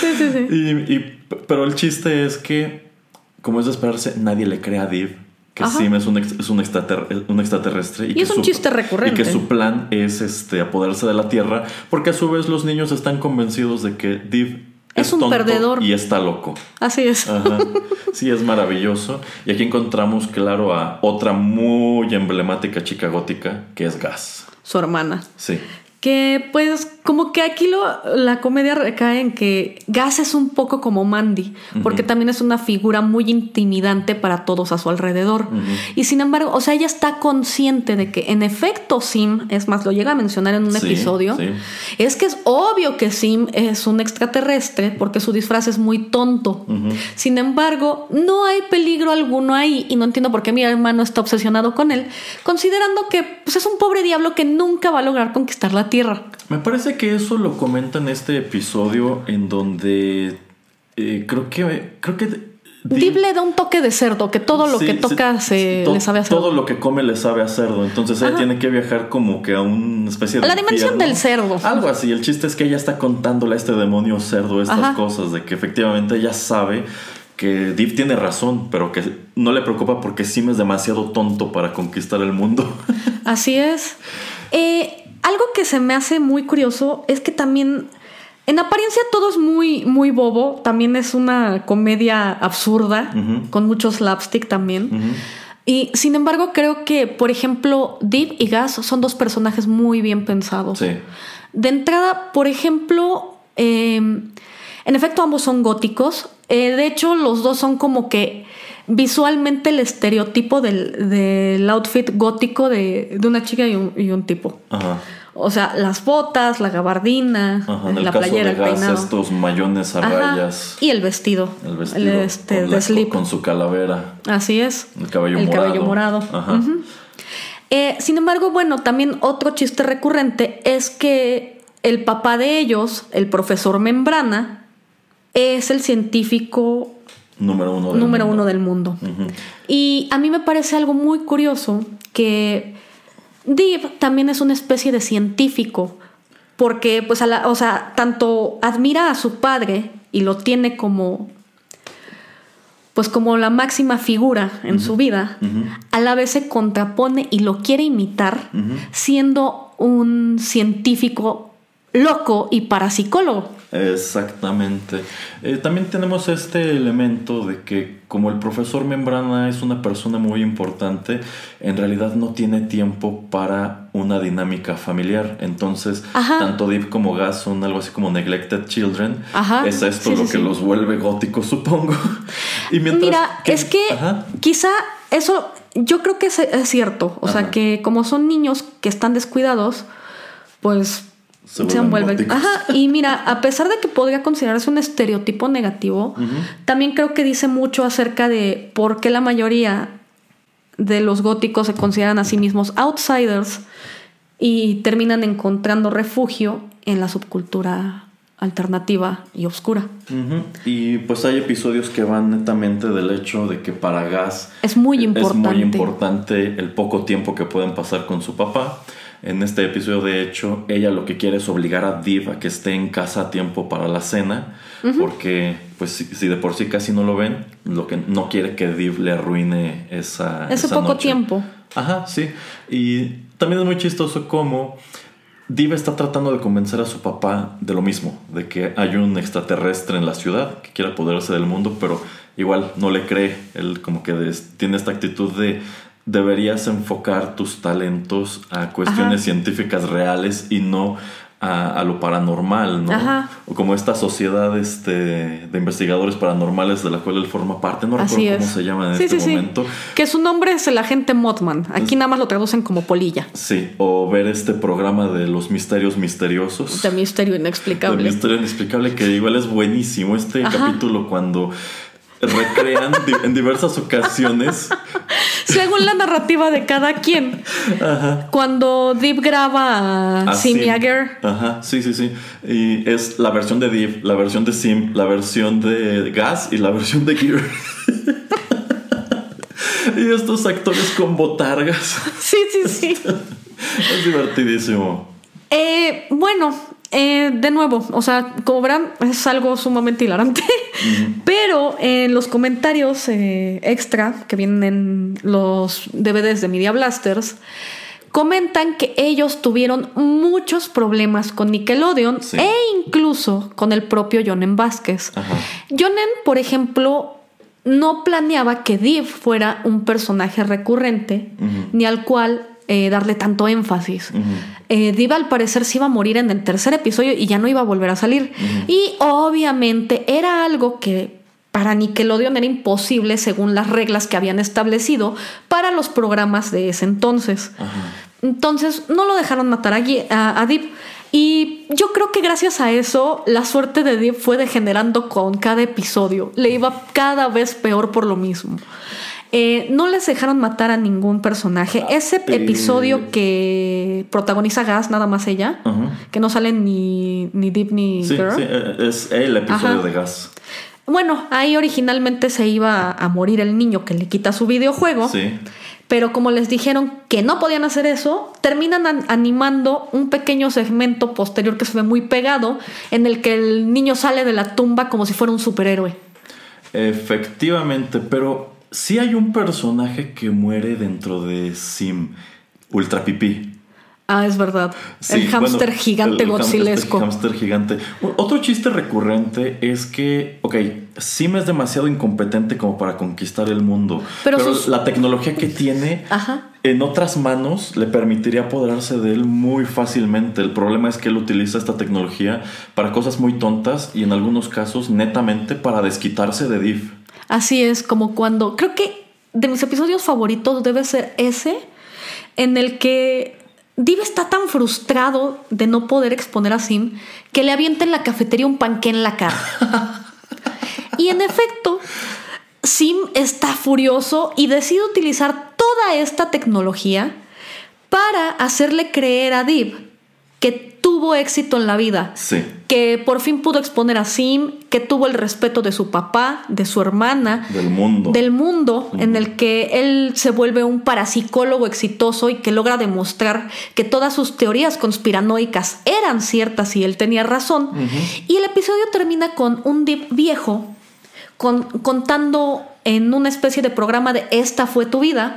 Sí, sí, sí. Y, y- pero el chiste es que, como es de esperarse, nadie le cree a Div que Ajá. Sim es un, ex- es un, extrater- un extraterrestre. Y que es un chiste recurrente. Y que su plan es este, apoderarse de la Tierra, porque a su vez los niños están convencidos de que Div Es un tonto perdedor. y está loco. Así es. Ajá. Sí, es maravilloso. Y aquí encontramos, claro, a otra muy emblemática chica gótica, que es Gas. Su hermana. Sí. Que pues como que aquí lo, la comedia recae en que Gas es un poco como Mandy, porque también es una figura muy intimidante para todos a su alrededor. Y sin embargo, o sea, ella está consciente de que en efecto Sim, es más, lo llega a mencionar en un Sí, episodio, sí. es que es obvio que Sim es un extraterrestre porque su disfraz es muy tonto. Sin embargo, no hay peligro alguno ahí y no entiendo por qué mi hermano está obsesionado con él, considerando que pues, es un pobre diablo que nunca va a lograr conquistar la Tierra. Me parece que eso lo comenta en este episodio en donde eh, creo que creo que Dib le da un toque de cerdo, que todo lo Sí, que toca se to- le sabe a cerdo. Todo lo que come le sabe a cerdo. Entonces ella Ajá. tiene que viajar como que a una especie de. La dimensión infierno. del cerdo. Algo así. El chiste es que ella está contándole a este demonio cerdo estas Ajá. cosas, de que efectivamente ella sabe que Div tiene razón, pero que no le preocupa porque Sim es demasiado tonto para conquistar el mundo. Así es. Eh, algo que se me hace muy curioso es que también, en apariencia todo es muy, muy bobo. También es una comedia absurda, con mucho slapstick también. Y sin embargo, creo que, por ejemplo, Deep y Gas son dos personajes muy bien pensados. Sí. De entrada, por ejemplo, eh, en efecto ambos son góticos. Eh, de hecho, los dos son como que visualmente el estereotipo del, del outfit gótico de, de una chica y un, y un tipo. Ajá. O sea, las botas, la gabardina, Ajá. En el la caso playera, de el Gas, peinado. estos mayones a Ajá, rayas. Y el vestido. El vestido este, con, de la- slip. con su calavera. Así es. El cabello el morado. cabello morado. Ajá. Eh, sin embargo, bueno, también otro chiste recurrente es que el papá de ellos, el profesor Membrana, es el científico Número uno del número mundo. uno del mundo. Ujú. Y a mí me parece algo muy curioso que Div también es una especie de científico, porque pues a la, o sea, tanto admira a su padre y lo tiene como pues como la máxima figura en su vida, a la vez se contrapone y lo quiere imitar siendo un científico loco y parapsicólogo. Exactamente. Eh, también tenemos este elemento de que como el profesor Membrana es una persona muy importante, en realidad no tiene tiempo para una dinámica familiar. Entonces, Ajá. tanto Deep como Gas son algo así como neglected children. Ajá. Es esto Sí, lo sí, que sí. los vuelve góticos, supongo. y mientras Mira, es que Ajá. quizá eso, yo creo que es, es cierto. O sea, que como son niños que están descuidados, pues Se se, vuelven envuelven. Ajá, y mira, a pesar de que podría considerarse un estereotipo negativo, también creo que dice mucho acerca de por qué la mayoría de los góticos se consideran a sí mismos outsiders y terminan encontrando refugio en la subcultura alternativa y oscura. Y pues hay episodios que van netamente del hecho de que para Gas Es muy Es importante. muy importante el poco tiempo que pueden pasar con su papá. En este episodio, de hecho, ella lo que quiere es obligar a Div a que esté en casa a tiempo para la cena, porque pues si, si de por sí casi no lo ven, lo que no quiere que Div le arruine esa Ese esa poco noche. tiempo. Ajá, sí. Y también es muy chistoso cómo Div está tratando de convencer a su papá de lo mismo, de que hay un extraterrestre en la ciudad que quiere apoderarse del mundo, pero igual no le cree. Él como que tiene esta actitud de deberías enfocar tus talentos a cuestiones Ajá. científicas reales y no a, a lo paranormal, ¿no? Ajá. O como esta sociedad este, de investigadores paranormales de la cual él forma parte, no Así recuerdo es. cómo se llama en Sí, este sí, sí. momento. Que su nombre es el agente Mothman. Aquí nada más lo traducen como polilla. Sí, o ver este programa de los misterios misteriosos. De misterio inexplicable. misterio inexplicable que igual es buenísimo. Este Ajá. capítulo cuando recrean en diversas ocasiones. Según la narrativa de cada quien. Cuando Deep graba a a Sim Ajá, sí, sí, sí. Y es la versión de Deep, la versión de Sim, la versión de Gas y la versión de Gear. y estos actores con botargas. Sí, sí, sí. es divertidísimo. Eh, bueno, eh, de nuevo, o sea, como verán, es algo sumamente hilarante. Pero en los comentarios eh, extra que vienen en los DVDs de Media Blasters, comentan que ellos tuvieron muchos problemas con Nickelodeon Sí. e incluso con el propio Jonen Vázquez. Ajá. Jonen, por ejemplo, no planeaba que Div fuera un personaje recurrente, ni al cual eh, darle tanto énfasis. Ujú. Eh, Div al parecer se iba a morir en el tercer episodio y ya no iba a volver a salir. Y obviamente era algo que para Nickelodeon era imposible según las reglas que habían establecido para los programas de ese entonces. Entonces no lo dejaron matar a, a, a Deep. Y yo creo que gracias a eso la suerte de Deep fue degenerando con cada episodio. Le iba cada vez peor por lo mismo. Eh, no les dejaron matar a ningún personaje. Ese eh. episodio que protagoniza Gas, nada más ella, que no salen ni, ni Deep ni Sí, Girl. sí, eh, es el episodio Ajá. de gas. Bueno, ahí originalmente se iba a morir el niño que le quita su videojuego. Sí. Pero como les dijeron que no podían hacer eso, terminan an- animando un pequeño segmento posterior que se ve muy pegado, en el que el niño sale de la tumba como si fuera un superhéroe. Efectivamente, pero sí hay un personaje que muere dentro de Sim, Ultra Pipí. Ah, es verdad. Sí, el hámster bueno, gigante el- el godzilesco. hámster gigante. Otro chiste recurrente es que, ok, Sim es demasiado incompetente como para conquistar el mundo. Pero Pero, sus- la tecnología que tiene Ajá. en otras manos le permitiría apoderarse de él muy fácilmente. El problema es que él utiliza esta tecnología para cosas muy tontas y en algunos casos netamente para desquitarse de Div. Así es, como cuando. Creo que de mis episodios favoritos debe ser ese, en el que Div está tan frustrado de no poder exponer a Sim que le avienta en la cafetería un panqué en la cara. y en efecto, Sim está furioso y decide utilizar toda esta tecnología para hacerle creer a Div que tuvo éxito en la vida Sí. que por fin pudo exponer a Sim, que tuvo el respeto de su papá, de su hermana, Del mundo. del mundo, en el que él se vuelve un parapsicólogo exitoso y que logra demostrar que todas sus teorías conspiranoicas eran ciertas y él tenía razón. Y el episodio termina con un Deep viejo con- contando en una especie de programa de Esta fue tu vida,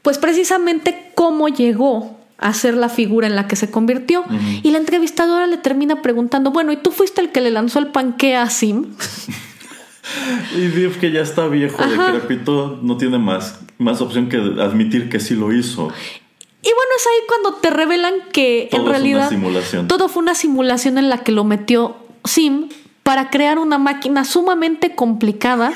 pues precisamente cómo llegó a ser la figura en la que se convirtió. Y la entrevistadora le termina preguntando, bueno, ¿y tú fuiste el que le lanzó el panque a Sim? Y Div, que ya está viejo, decrépito, no tiene más, más opción que admitir que sí lo hizo. Y bueno, es ahí cuando te revelan que Todo en realidad simulación. todo fue una simulación en la que lo metió Sim para crear una máquina sumamente complicada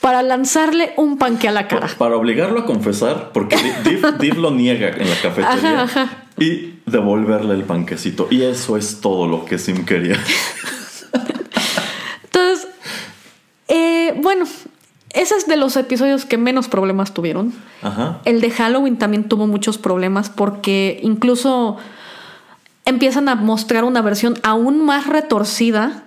para lanzarle un panque a la cara. Pa- Para obligarlo a confesar, porque Di- Div, Div lo niega en la cafetería. Ajá, ajá. Y devolverle el panquecito. Y eso es todo lo que Sim quería. Entonces, eh, bueno, ese es de los episodios que menos problemas tuvieron. Ajá. El de Halloween también tuvo muchos problemas porque incluso empiezan a mostrar una versión aún más retorcida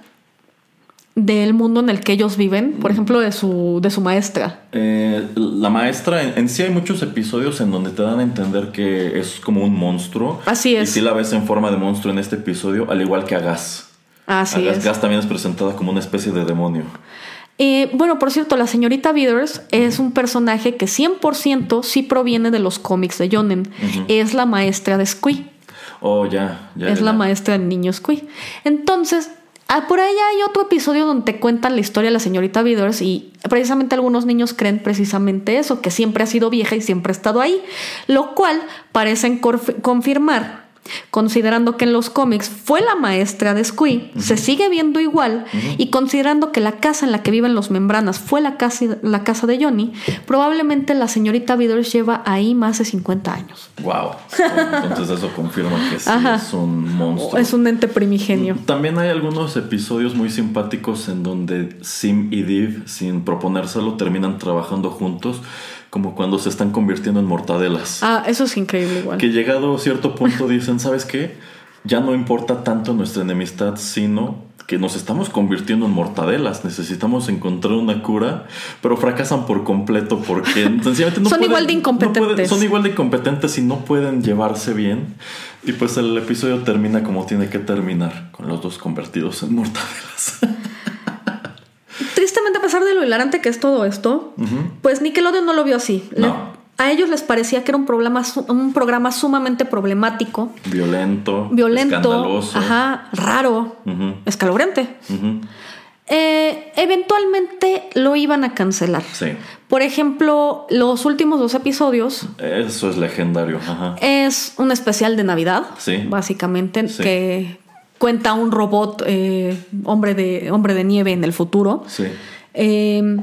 del mundo en el que ellos viven, por ejemplo, de su, de su maestra. Eh, la maestra, en, en sí hay muchos episodios en donde te dan a entender que es como un monstruo. Así es. Y sí la ves en forma de monstruo en este episodio, al igual que a Gas. Así a Gas, es. Gas también es presentada como una especie de demonio. Eh, bueno, por cierto, la señorita Withers es un personaje que 100% sí proviene de los cómics de Jonen. Es la maestra de Squee. Oh, ya, ya. es ya, la ya. maestra del niño Squee. Entonces, ah, por ahí hay otro episodio donde te cuentan la historia de la señorita Withers y precisamente algunos niños creen precisamente eso, que siempre ha sido vieja y siempre ha estado ahí, lo cual parecen confirmar. Considerando que en los cómics fue la maestra de Squee, se sigue viendo igual, y considerando que la casa en la que viven los membranas fue la casa, la casa de Johnny, probablemente la señorita Withers lleva ahí más de 50 años. Wow. Entonces eso confirma que sí Ajá. es un monstruo. Es un ente primigenio. También hay algunos episodios muy simpáticos en donde Sim y Div, sin proponérselo, terminan trabajando juntos, como cuando se están convirtiendo en mortadelas. Ah, eso es increíble igual. Que llegado a cierto punto dicen, ¿sabes qué? Ya no importa tanto nuestra enemistad, sino que nos estamos convirtiendo en mortadelas, necesitamos encontrar una cura, pero fracasan por completo porque sencillamente no Son pueden- igual de no incompetentes. pueden- son igual de incompetentes y no pueden llevarse bien. Y pues el episodio termina como tiene que terminar, con los dos convertidos en mortadelas. Tristemente, a pesar de lo hilarante que es todo esto, pues Nickelodeon no lo vio así. Le- a ellos les parecía que era un programa, su- un programa sumamente problemático, Violento, violento, escandaloso. ajá, raro, Ujú, escalofriante. Eh, eventualmente lo iban a cancelar. Sí, Por ejemplo, los últimos dos episodios eso es legendario. Ajá. es un especial de Navidad, Sí. básicamente, Sí. que cuenta un robot eh, hombre, de, hombre de nieve en el futuro. Sí. Eh,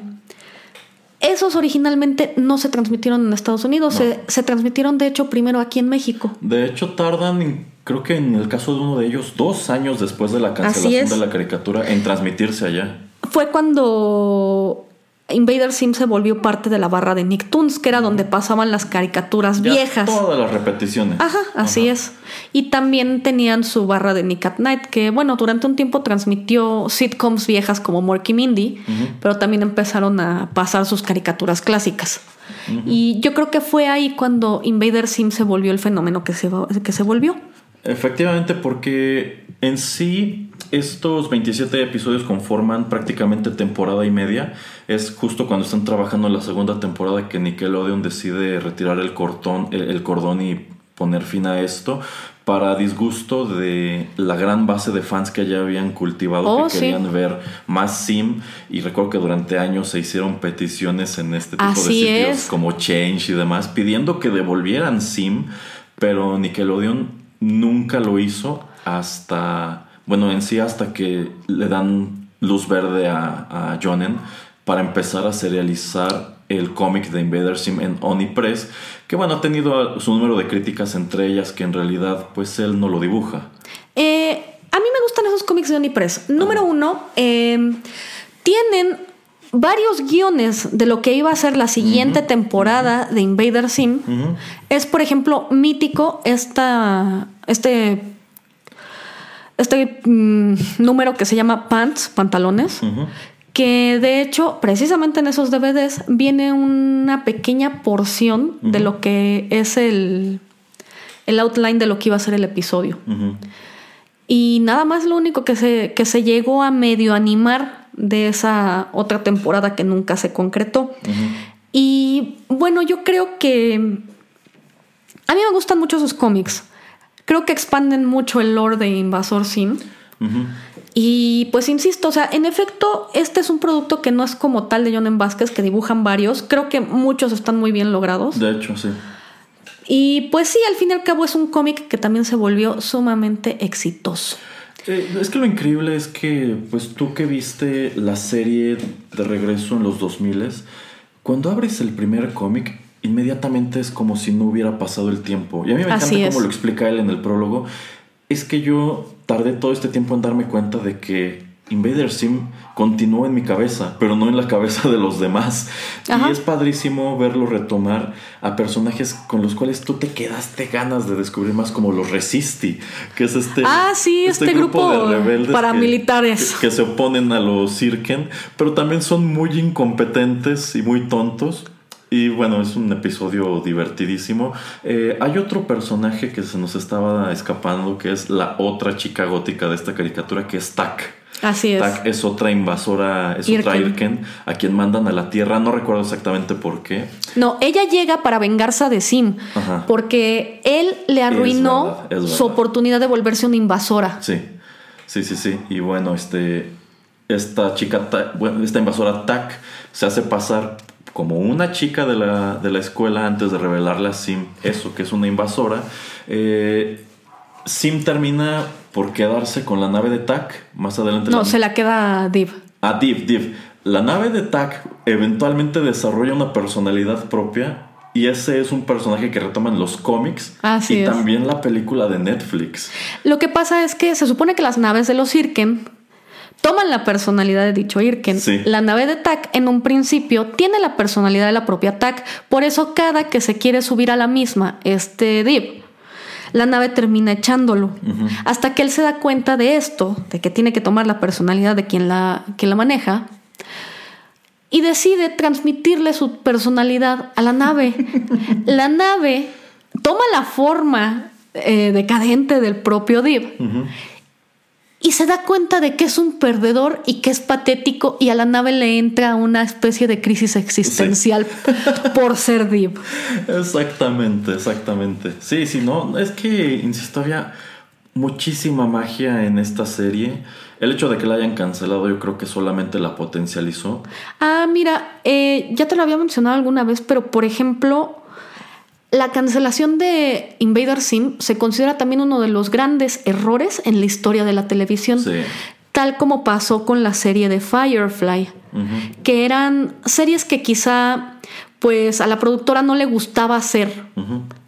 esos originalmente no se transmitieron en Estados Unidos, No. se, se transmitieron de hecho primero aquí en México. De hecho, tardan, creo que en el caso de uno de ellos, dos años después de la cancelación de la caricatura en transmitirse allá. Fue cuando Invader Sim se volvió parte de la barra de Nicktoons, que era donde pasaban las caricaturas Ya viejas. Todas las repeticiones. Ajá, así es. Y también tenían su barra de Nick at Night, que bueno, durante un tiempo transmitió sitcoms viejas como Morky Mindy, pero también empezaron a pasar sus caricaturas clásicas. Y yo creo que fue ahí cuando Invader Sim se volvió el fenómeno que se, que se volvió. Efectivamente, porque en sí estos 27 episodios conforman prácticamente temporada y media. Es justo cuando están trabajando en la segunda temporada que Nickelodeon decide retirar el, cortón, el, el cordón y poner fin a esto para disgusto de la gran base de fans que ya habían cultivado Oh, que sí. querían ver más sim y recuerdo que durante años se hicieron peticiones en este tipo Así de sitios es. como Change y demás pidiendo que devolvieran sim pero Nickelodeon nunca lo hizo hasta, bueno, en sí hasta que le dan luz verde a, a Jonen para empezar a serializar el cómic de Invader Sim en Onipress, que bueno, ha tenido su número de críticas entre ellas que en realidad pues él no lo dibuja. Eh, a mí me gustan esos cómics de Onipress. Número uno, eh, tienen varios guiones de lo que iba a ser la siguiente temporada de Invader Sim. Es, por ejemplo, mítico esta, este, este mm, número que se llama Pants, pantalones. Que de hecho, precisamente en esos DVDs viene una pequeña porción de lo que es el, el outline de lo que iba a ser el episodio. Y nada más lo único que se, que se llegó a medio animar de esa otra temporada que nunca se concretó. Y bueno, yo creo que a mí me gustan mucho sus cómics. Creo que expanden mucho el lore de Invasor Sim. Y pues insisto, o sea, en efecto, este es un producto que no es como tal de John M. Vázquez, que dibujan varios. Creo que muchos están muy bien logrados. De hecho, sí. Y pues sí, al fin y al cabo es un cómic que también se volvió sumamente exitoso. Eh, es que lo increíble es que, pues tú que viste la serie de regreso en los 2000 cuando abres el primer cómic, inmediatamente es como si no hubiera pasado el tiempo. Y a mí me Así encanta como lo explica él en el prólogo. Es que yo tardé todo este tiempo en darme cuenta de que Invader Sim continuó en mi cabeza, pero no en la cabeza de los demás. Ajá. Y es padrísimo verlo retomar a personajes con los cuales tú te quedaste ganas de descubrir más, como los Resisti, que es este, Ah, sí, este grupo rebeldes paramilitares. Que, que se oponen a los Sirken, pero también son muy incompetentes y muy tontos. Y bueno, es un episodio divertidísimo. Eh, hay otro personaje que se nos estaba escapando, que es la otra chica gótica de esta caricatura, que es Tak. Así es. Tak es otra invasora, es otra Irken. A quien mandan a la Tierra. No recuerdo exactamente por qué. No, ella llega para vengarse de Sim, Ajá. porque él le arruinó verdad, es su oportunidad de volverse una invasora. Sí, sí, sí, sí. Y bueno, este, esta chica, bueno, esta invasora Tak se hace pasar como una chica de la, de la escuela antes de revelarle a Sim eso, que es una invasora. Eh, Sim termina por quedarse con la nave de Tak. Más adelante. No, la- se la queda Div. Ah, Div, Div. La nave de Tak eventualmente desarrolla una personalidad propia. Y ese es un personaje que retoman los cómics. Así y es. también la película de Netflix. Lo que pasa es que se supone que las naves de los Irken toman la personalidad de dicho Irken. Sí. La nave de Tak en un principio tiene la personalidad de la propia Tak. Por eso cada que se quiere subir a la misma, este Div la nave termina echándolo. Hasta que él se da cuenta de esto, de que tiene que tomar la personalidad de quien la, quien la maneja, y decide transmitirle su personalidad a la nave. la nave toma la forma eh, decadente del propio Dib y se da cuenta de que es un perdedor y que es patético y a la nave le entra una especie de crisis existencial por ser Dib. Exactamente, exactamente. Sí, sí, no, es que, insisto, había muchísima magia en esta serie. El hecho de que la hayan cancelado yo creo que solamente la potencializó. Ah, mira, eh, ya te lo había mencionado alguna vez, pero por ejemplo, la cancelación de Invader Sim se considera también uno de los grandes errores en la historia de la televisión. Tal como pasó con la serie de Firefly, que eran series que quizá pues a la productora no le gustaba hacer.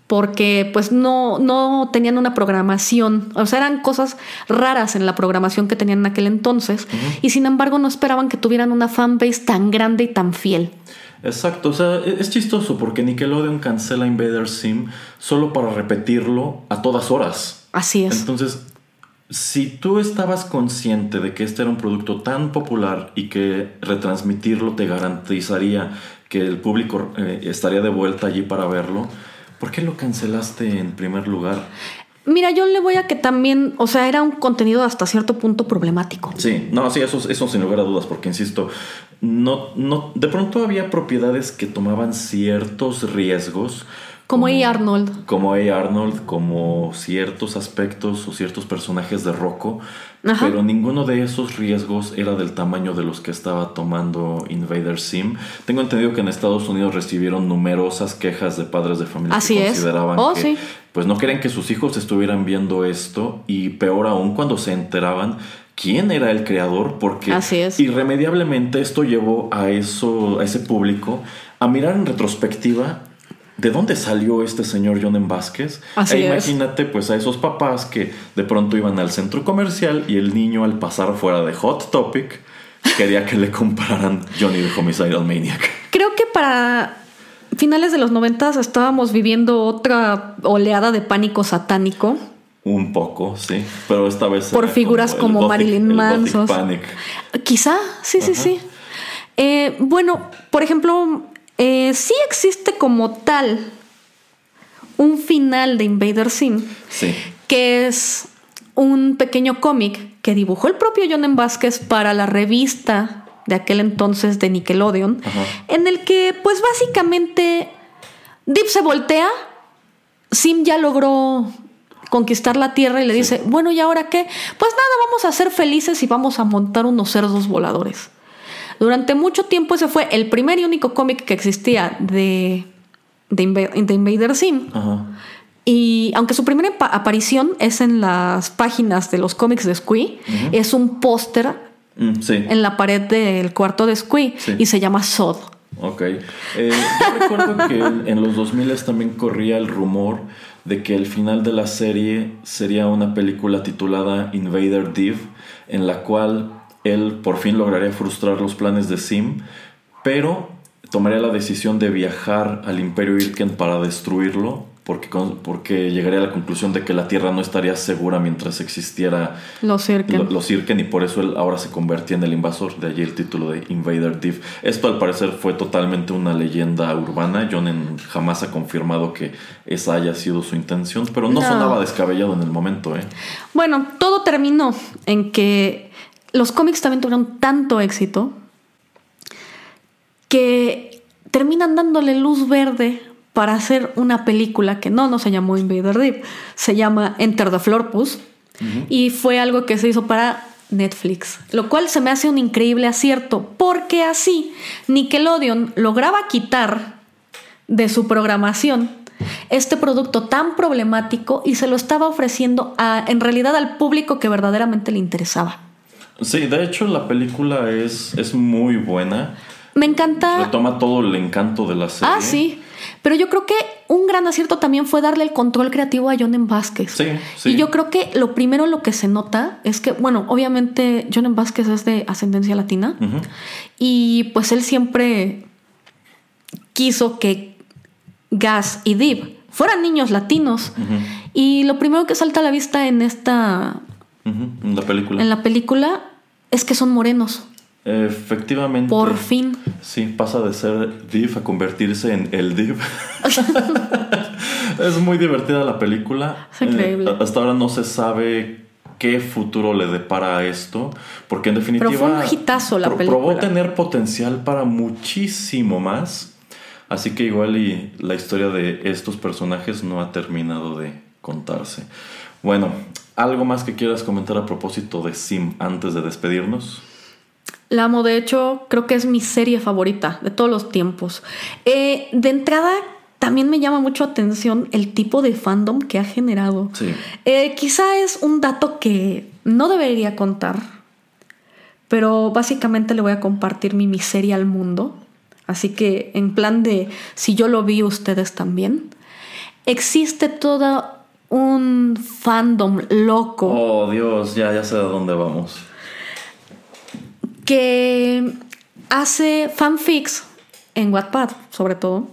Porque pues no, no tenían una programación, o sea, eran cosas raras en la programación que tenían en aquel entonces, y sin embargo no esperaban que tuvieran una fanbase tan grande y tan fiel. Exacto, o sea, e-, es chistoso porque Nickelodeon cancela Invader Sim solo para repetirlo a todas horas. Así es. Entonces, si tú estabas consciente de que este era un producto tan popular y que retransmitirlo te garantizaría que el público eh, estaría de vuelta allí para verlo, ¿por qué lo cancelaste en primer lugar? Mira, yo le voy a que también, o sea, era un contenido hasta cierto punto problemático. Sí, no, sí, eso, eso sin lugar a dudas, porque insisto, no, no, de pronto había propiedades que tomaban ciertos riesgos. Como, A. Arnold. Como A. Arnold, como ciertos aspectos o ciertos personajes de Rocco. Pero ninguno de esos riesgos era del tamaño de los que estaba tomando Invader Sim. Tengo entendido que en Estados Unidos recibieron numerosas quejas de padres de familia Así que es. consideraban oh, que sí. Pues no querían que sus hijos estuvieran viendo esto y peor aún cuando se enteraban quién era el creador, porque irremediablemente esto llevó a eso, a ese público, a mirar en retrospectiva de dónde salió este señor John. Vázquez. e imagínate pues a esos papás que de pronto iban al centro comercial y el niño al pasar fuera de Hot Topic quería que le compraran Johnny the Homicidal Maniac. Creo que para finales de los noventas estábamos viviendo otra oleada de pánico satánico. Un poco, sí. Pero esta vez. Por figuras como, Marilyn Manson. Quizá, sí, sí, sí. Eh, bueno, por ejemplo, eh, sí existe como tal un final de Invader Sim. Sí. Que es un pequeño cómic que dibujó el propio John Vázquez para la revista de aquel entonces de Nickelodeon, en el que, pues básicamente, Deep se voltea. Sim ya logró conquistar la tierra y le dice, bueno, ¿y ahora qué? Pues nada, vamos a ser felices y vamos a montar unos cerdos voladores. Durante mucho tiempo ese fue el primer y único cómic que existía de, de, Invader Sim. Y aunque su primera aparición es en las páginas de los cómics de Squee, es un póster mm, en la pared del cuarto de Squee y se llama Sod. Ok. Eh, yo recuerdo que en los 2000 también corría el rumor de que el final de la serie sería una película titulada Invader Div, en la cual él por fin lograría frustrar los planes de Sim, pero tomaría la decisión de viajar al Imperio Irken para destruirlo porque, porque llegaría a la conclusión de que la Tierra no estaría segura mientras existiera los Irken. los Irken y por eso él ahora se convertía en el invasor, de allí el título de Invader Div. Esto al parecer fue totalmente una leyenda urbana, John jamás ha confirmado que esa haya sido su intención, pero no, sonaba descabellado en el momento. ¿eh? Bueno, todo terminó en que los cómics también tuvieron tanto éxito que terminan dándole luz verde para hacer una película que no, no se llamó Invader Deep, se llama Enter the Florpus y fue algo que se hizo para Netflix, lo cual se me hace un increíble acierto porque así Nickelodeon lograba quitar de su programación este producto tan problemático y se lo estaba ofreciendo a, en realidad al público que verdaderamente le interesaba. Sí, de hecho la película es, es muy buena. Me encanta. Retoma todo el encanto de la serie. Ah, sí. Pero yo creo que un gran acierto también fue darle el control creativo a John M. Vázquez. Sí, sí. Y yo creo que lo primero lo que se nota es que, bueno, obviamente John M. Vázquez es de ascendencia latina. Y pues él siempre quiso que Gas y Deep fueran niños latinos. Y lo primero que salta a la vista en esta, en la película. en la película, es que son morenos. Efectivamente. Por fin. Sí, pasa de ser Div a convertirse en el Div. es muy divertida la película. Es increíble. Eh, hasta ahora no se sabe qué futuro le depara a esto, porque en definitiva Pero fue un hitazo la película. probó tener potencial para muchísimo más. Así que igual y la historia de estos personajes no ha terminado de contarse. Bueno, ¿algo más que quieras comentar a propósito de Sim antes de despedirnos? La amo, de hecho, creo que es mi serie favorita de todos los tiempos. Eh, de entrada, también me llama mucho atención el tipo de fandom que ha generado. Sí. Eh, quizá es un dato que no debería contar, pero básicamente le voy a compartir mi miseria al mundo. Así que en plan de si yo lo vi, ustedes también. Existe todo un fandom loco. Oh, Dios, ya, ya sé a dónde vamos. Que hace fanfics en Wattpad, sobre todo,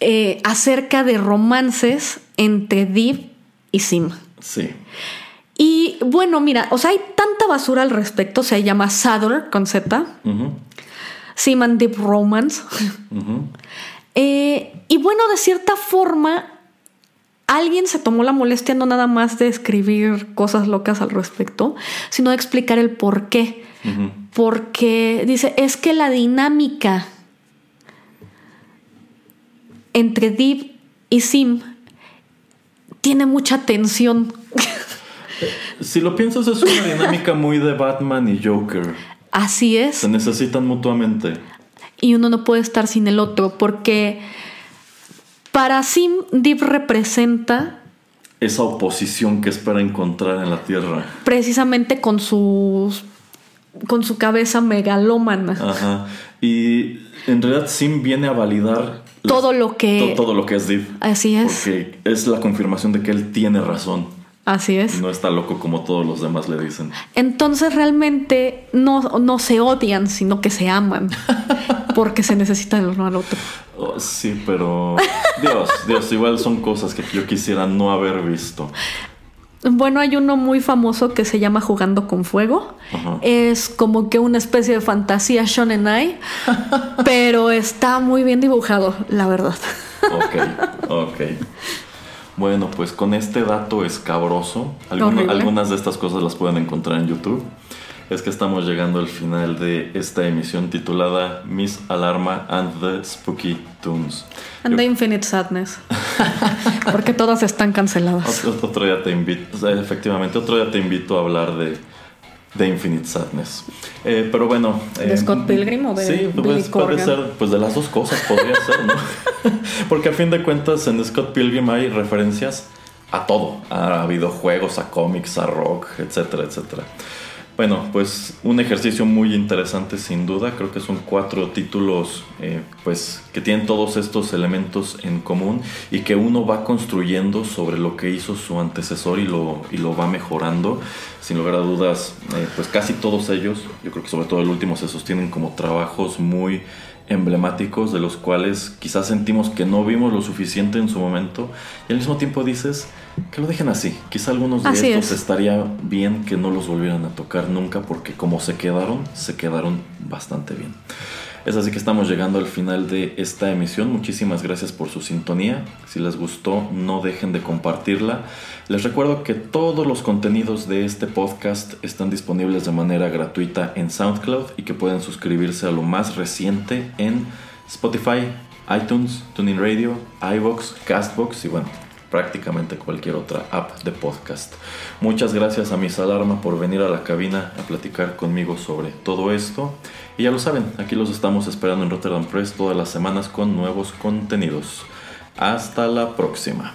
eh, acerca de romances entre Div y Sim. Sí. Y bueno, mira, o sea, hay tanta basura al respecto, se llama Sadder con Z, Ujú, Sim and Div Romance. Eh, y bueno, de cierta forma, alguien se tomó la molestia no nada más de escribir cosas locas al respecto, sino de explicar el por qué. Porque dice, es que la dinámica entre Div y Sim tiene mucha tensión. Si lo piensas, es una dinámica muy de Batman y Joker. Así es. Se necesitan mutuamente. Y uno no puede estar sin el otro porque para Sim Div representa Esa oposición que espera encontrar en la Tierra. precisamente con sus con su cabeza megalómana. Ajá. Y en realidad Sim viene a validar las- Todo lo que- to- todo lo que es Div. Así es. Porque es la confirmación de que él tiene razón. Así es. No está loco como todos los demás le dicen. Entonces realmente no, no se odian, sino que se aman. Porque se necesitan el uno al otro. Oh, sí, pero Dios, Dios, igual son cosas que yo quisiera no haber visto. Bueno, hay uno muy famoso que se llama Jugando con Fuego. Ajá. Es como que una especie de fantasía shonen ai, pero está muy bien dibujado, la verdad. Ok, ok. Bueno, pues con este dato escabroso, alguna- algunas de estas cosas las pueden encontrar en YouTube. Es que estamos llegando al final de esta emisión titulada Miss Alarma and the Spooky Tunes. And Yo- the Infinite Sadness. Porque todas están canceladas. Otro, otro día te invito, efectivamente, otro día te invito a hablar de, de Infinite Sadness. Eh, pero bueno. ¿De eh, Scott Pilgrim o de Sí, pues, puede ser, pues de las dos cosas podría ser, ¿no? Porque a fin de cuentas en Scott Pilgrim hay referencias a todo, a videojuegos, a cómics, a rock, etcétera, etcétera. Bueno, pues un ejercicio muy interesante sin duda. Creo que son cuatro títulos eh, pues, que tienen todos estos elementos en común y que uno va construyendo sobre lo que hizo su antecesor y lo, y lo va mejorando. Sin lugar a dudas, eh, pues casi todos ellos, yo creo que sobre todo el último, se sostienen como trabajos muy emblemáticos de los cuales quizás sentimos que no vimos lo suficiente en su momento y al mismo tiempo dices que lo dejen así. Quizá algunos de Así estos es. estaría bien que no los volvieran a tocar nunca porque como se quedaron, se quedaron bastante bien. Es así que estamos llegando al final de esta emisión. Muchísimas gracias por su sintonía. Si les gustó, no dejen de compartirla. Les recuerdo que todos los contenidos de este podcast están disponibles de manera gratuita en SoundCloud y que pueden suscribirse a lo más reciente en Spotify, iTunes, TuneIn Radio, iVoox, Castbox y bueno, prácticamente cualquier otra app de podcast. Muchas gracias a Miss Alarma por venir a la cabina a platicar conmigo sobre todo esto. Y ya lo saben, aquí los estamos esperando en Rotterdam Press todas las semanas con nuevos contenidos. Hasta la próxima.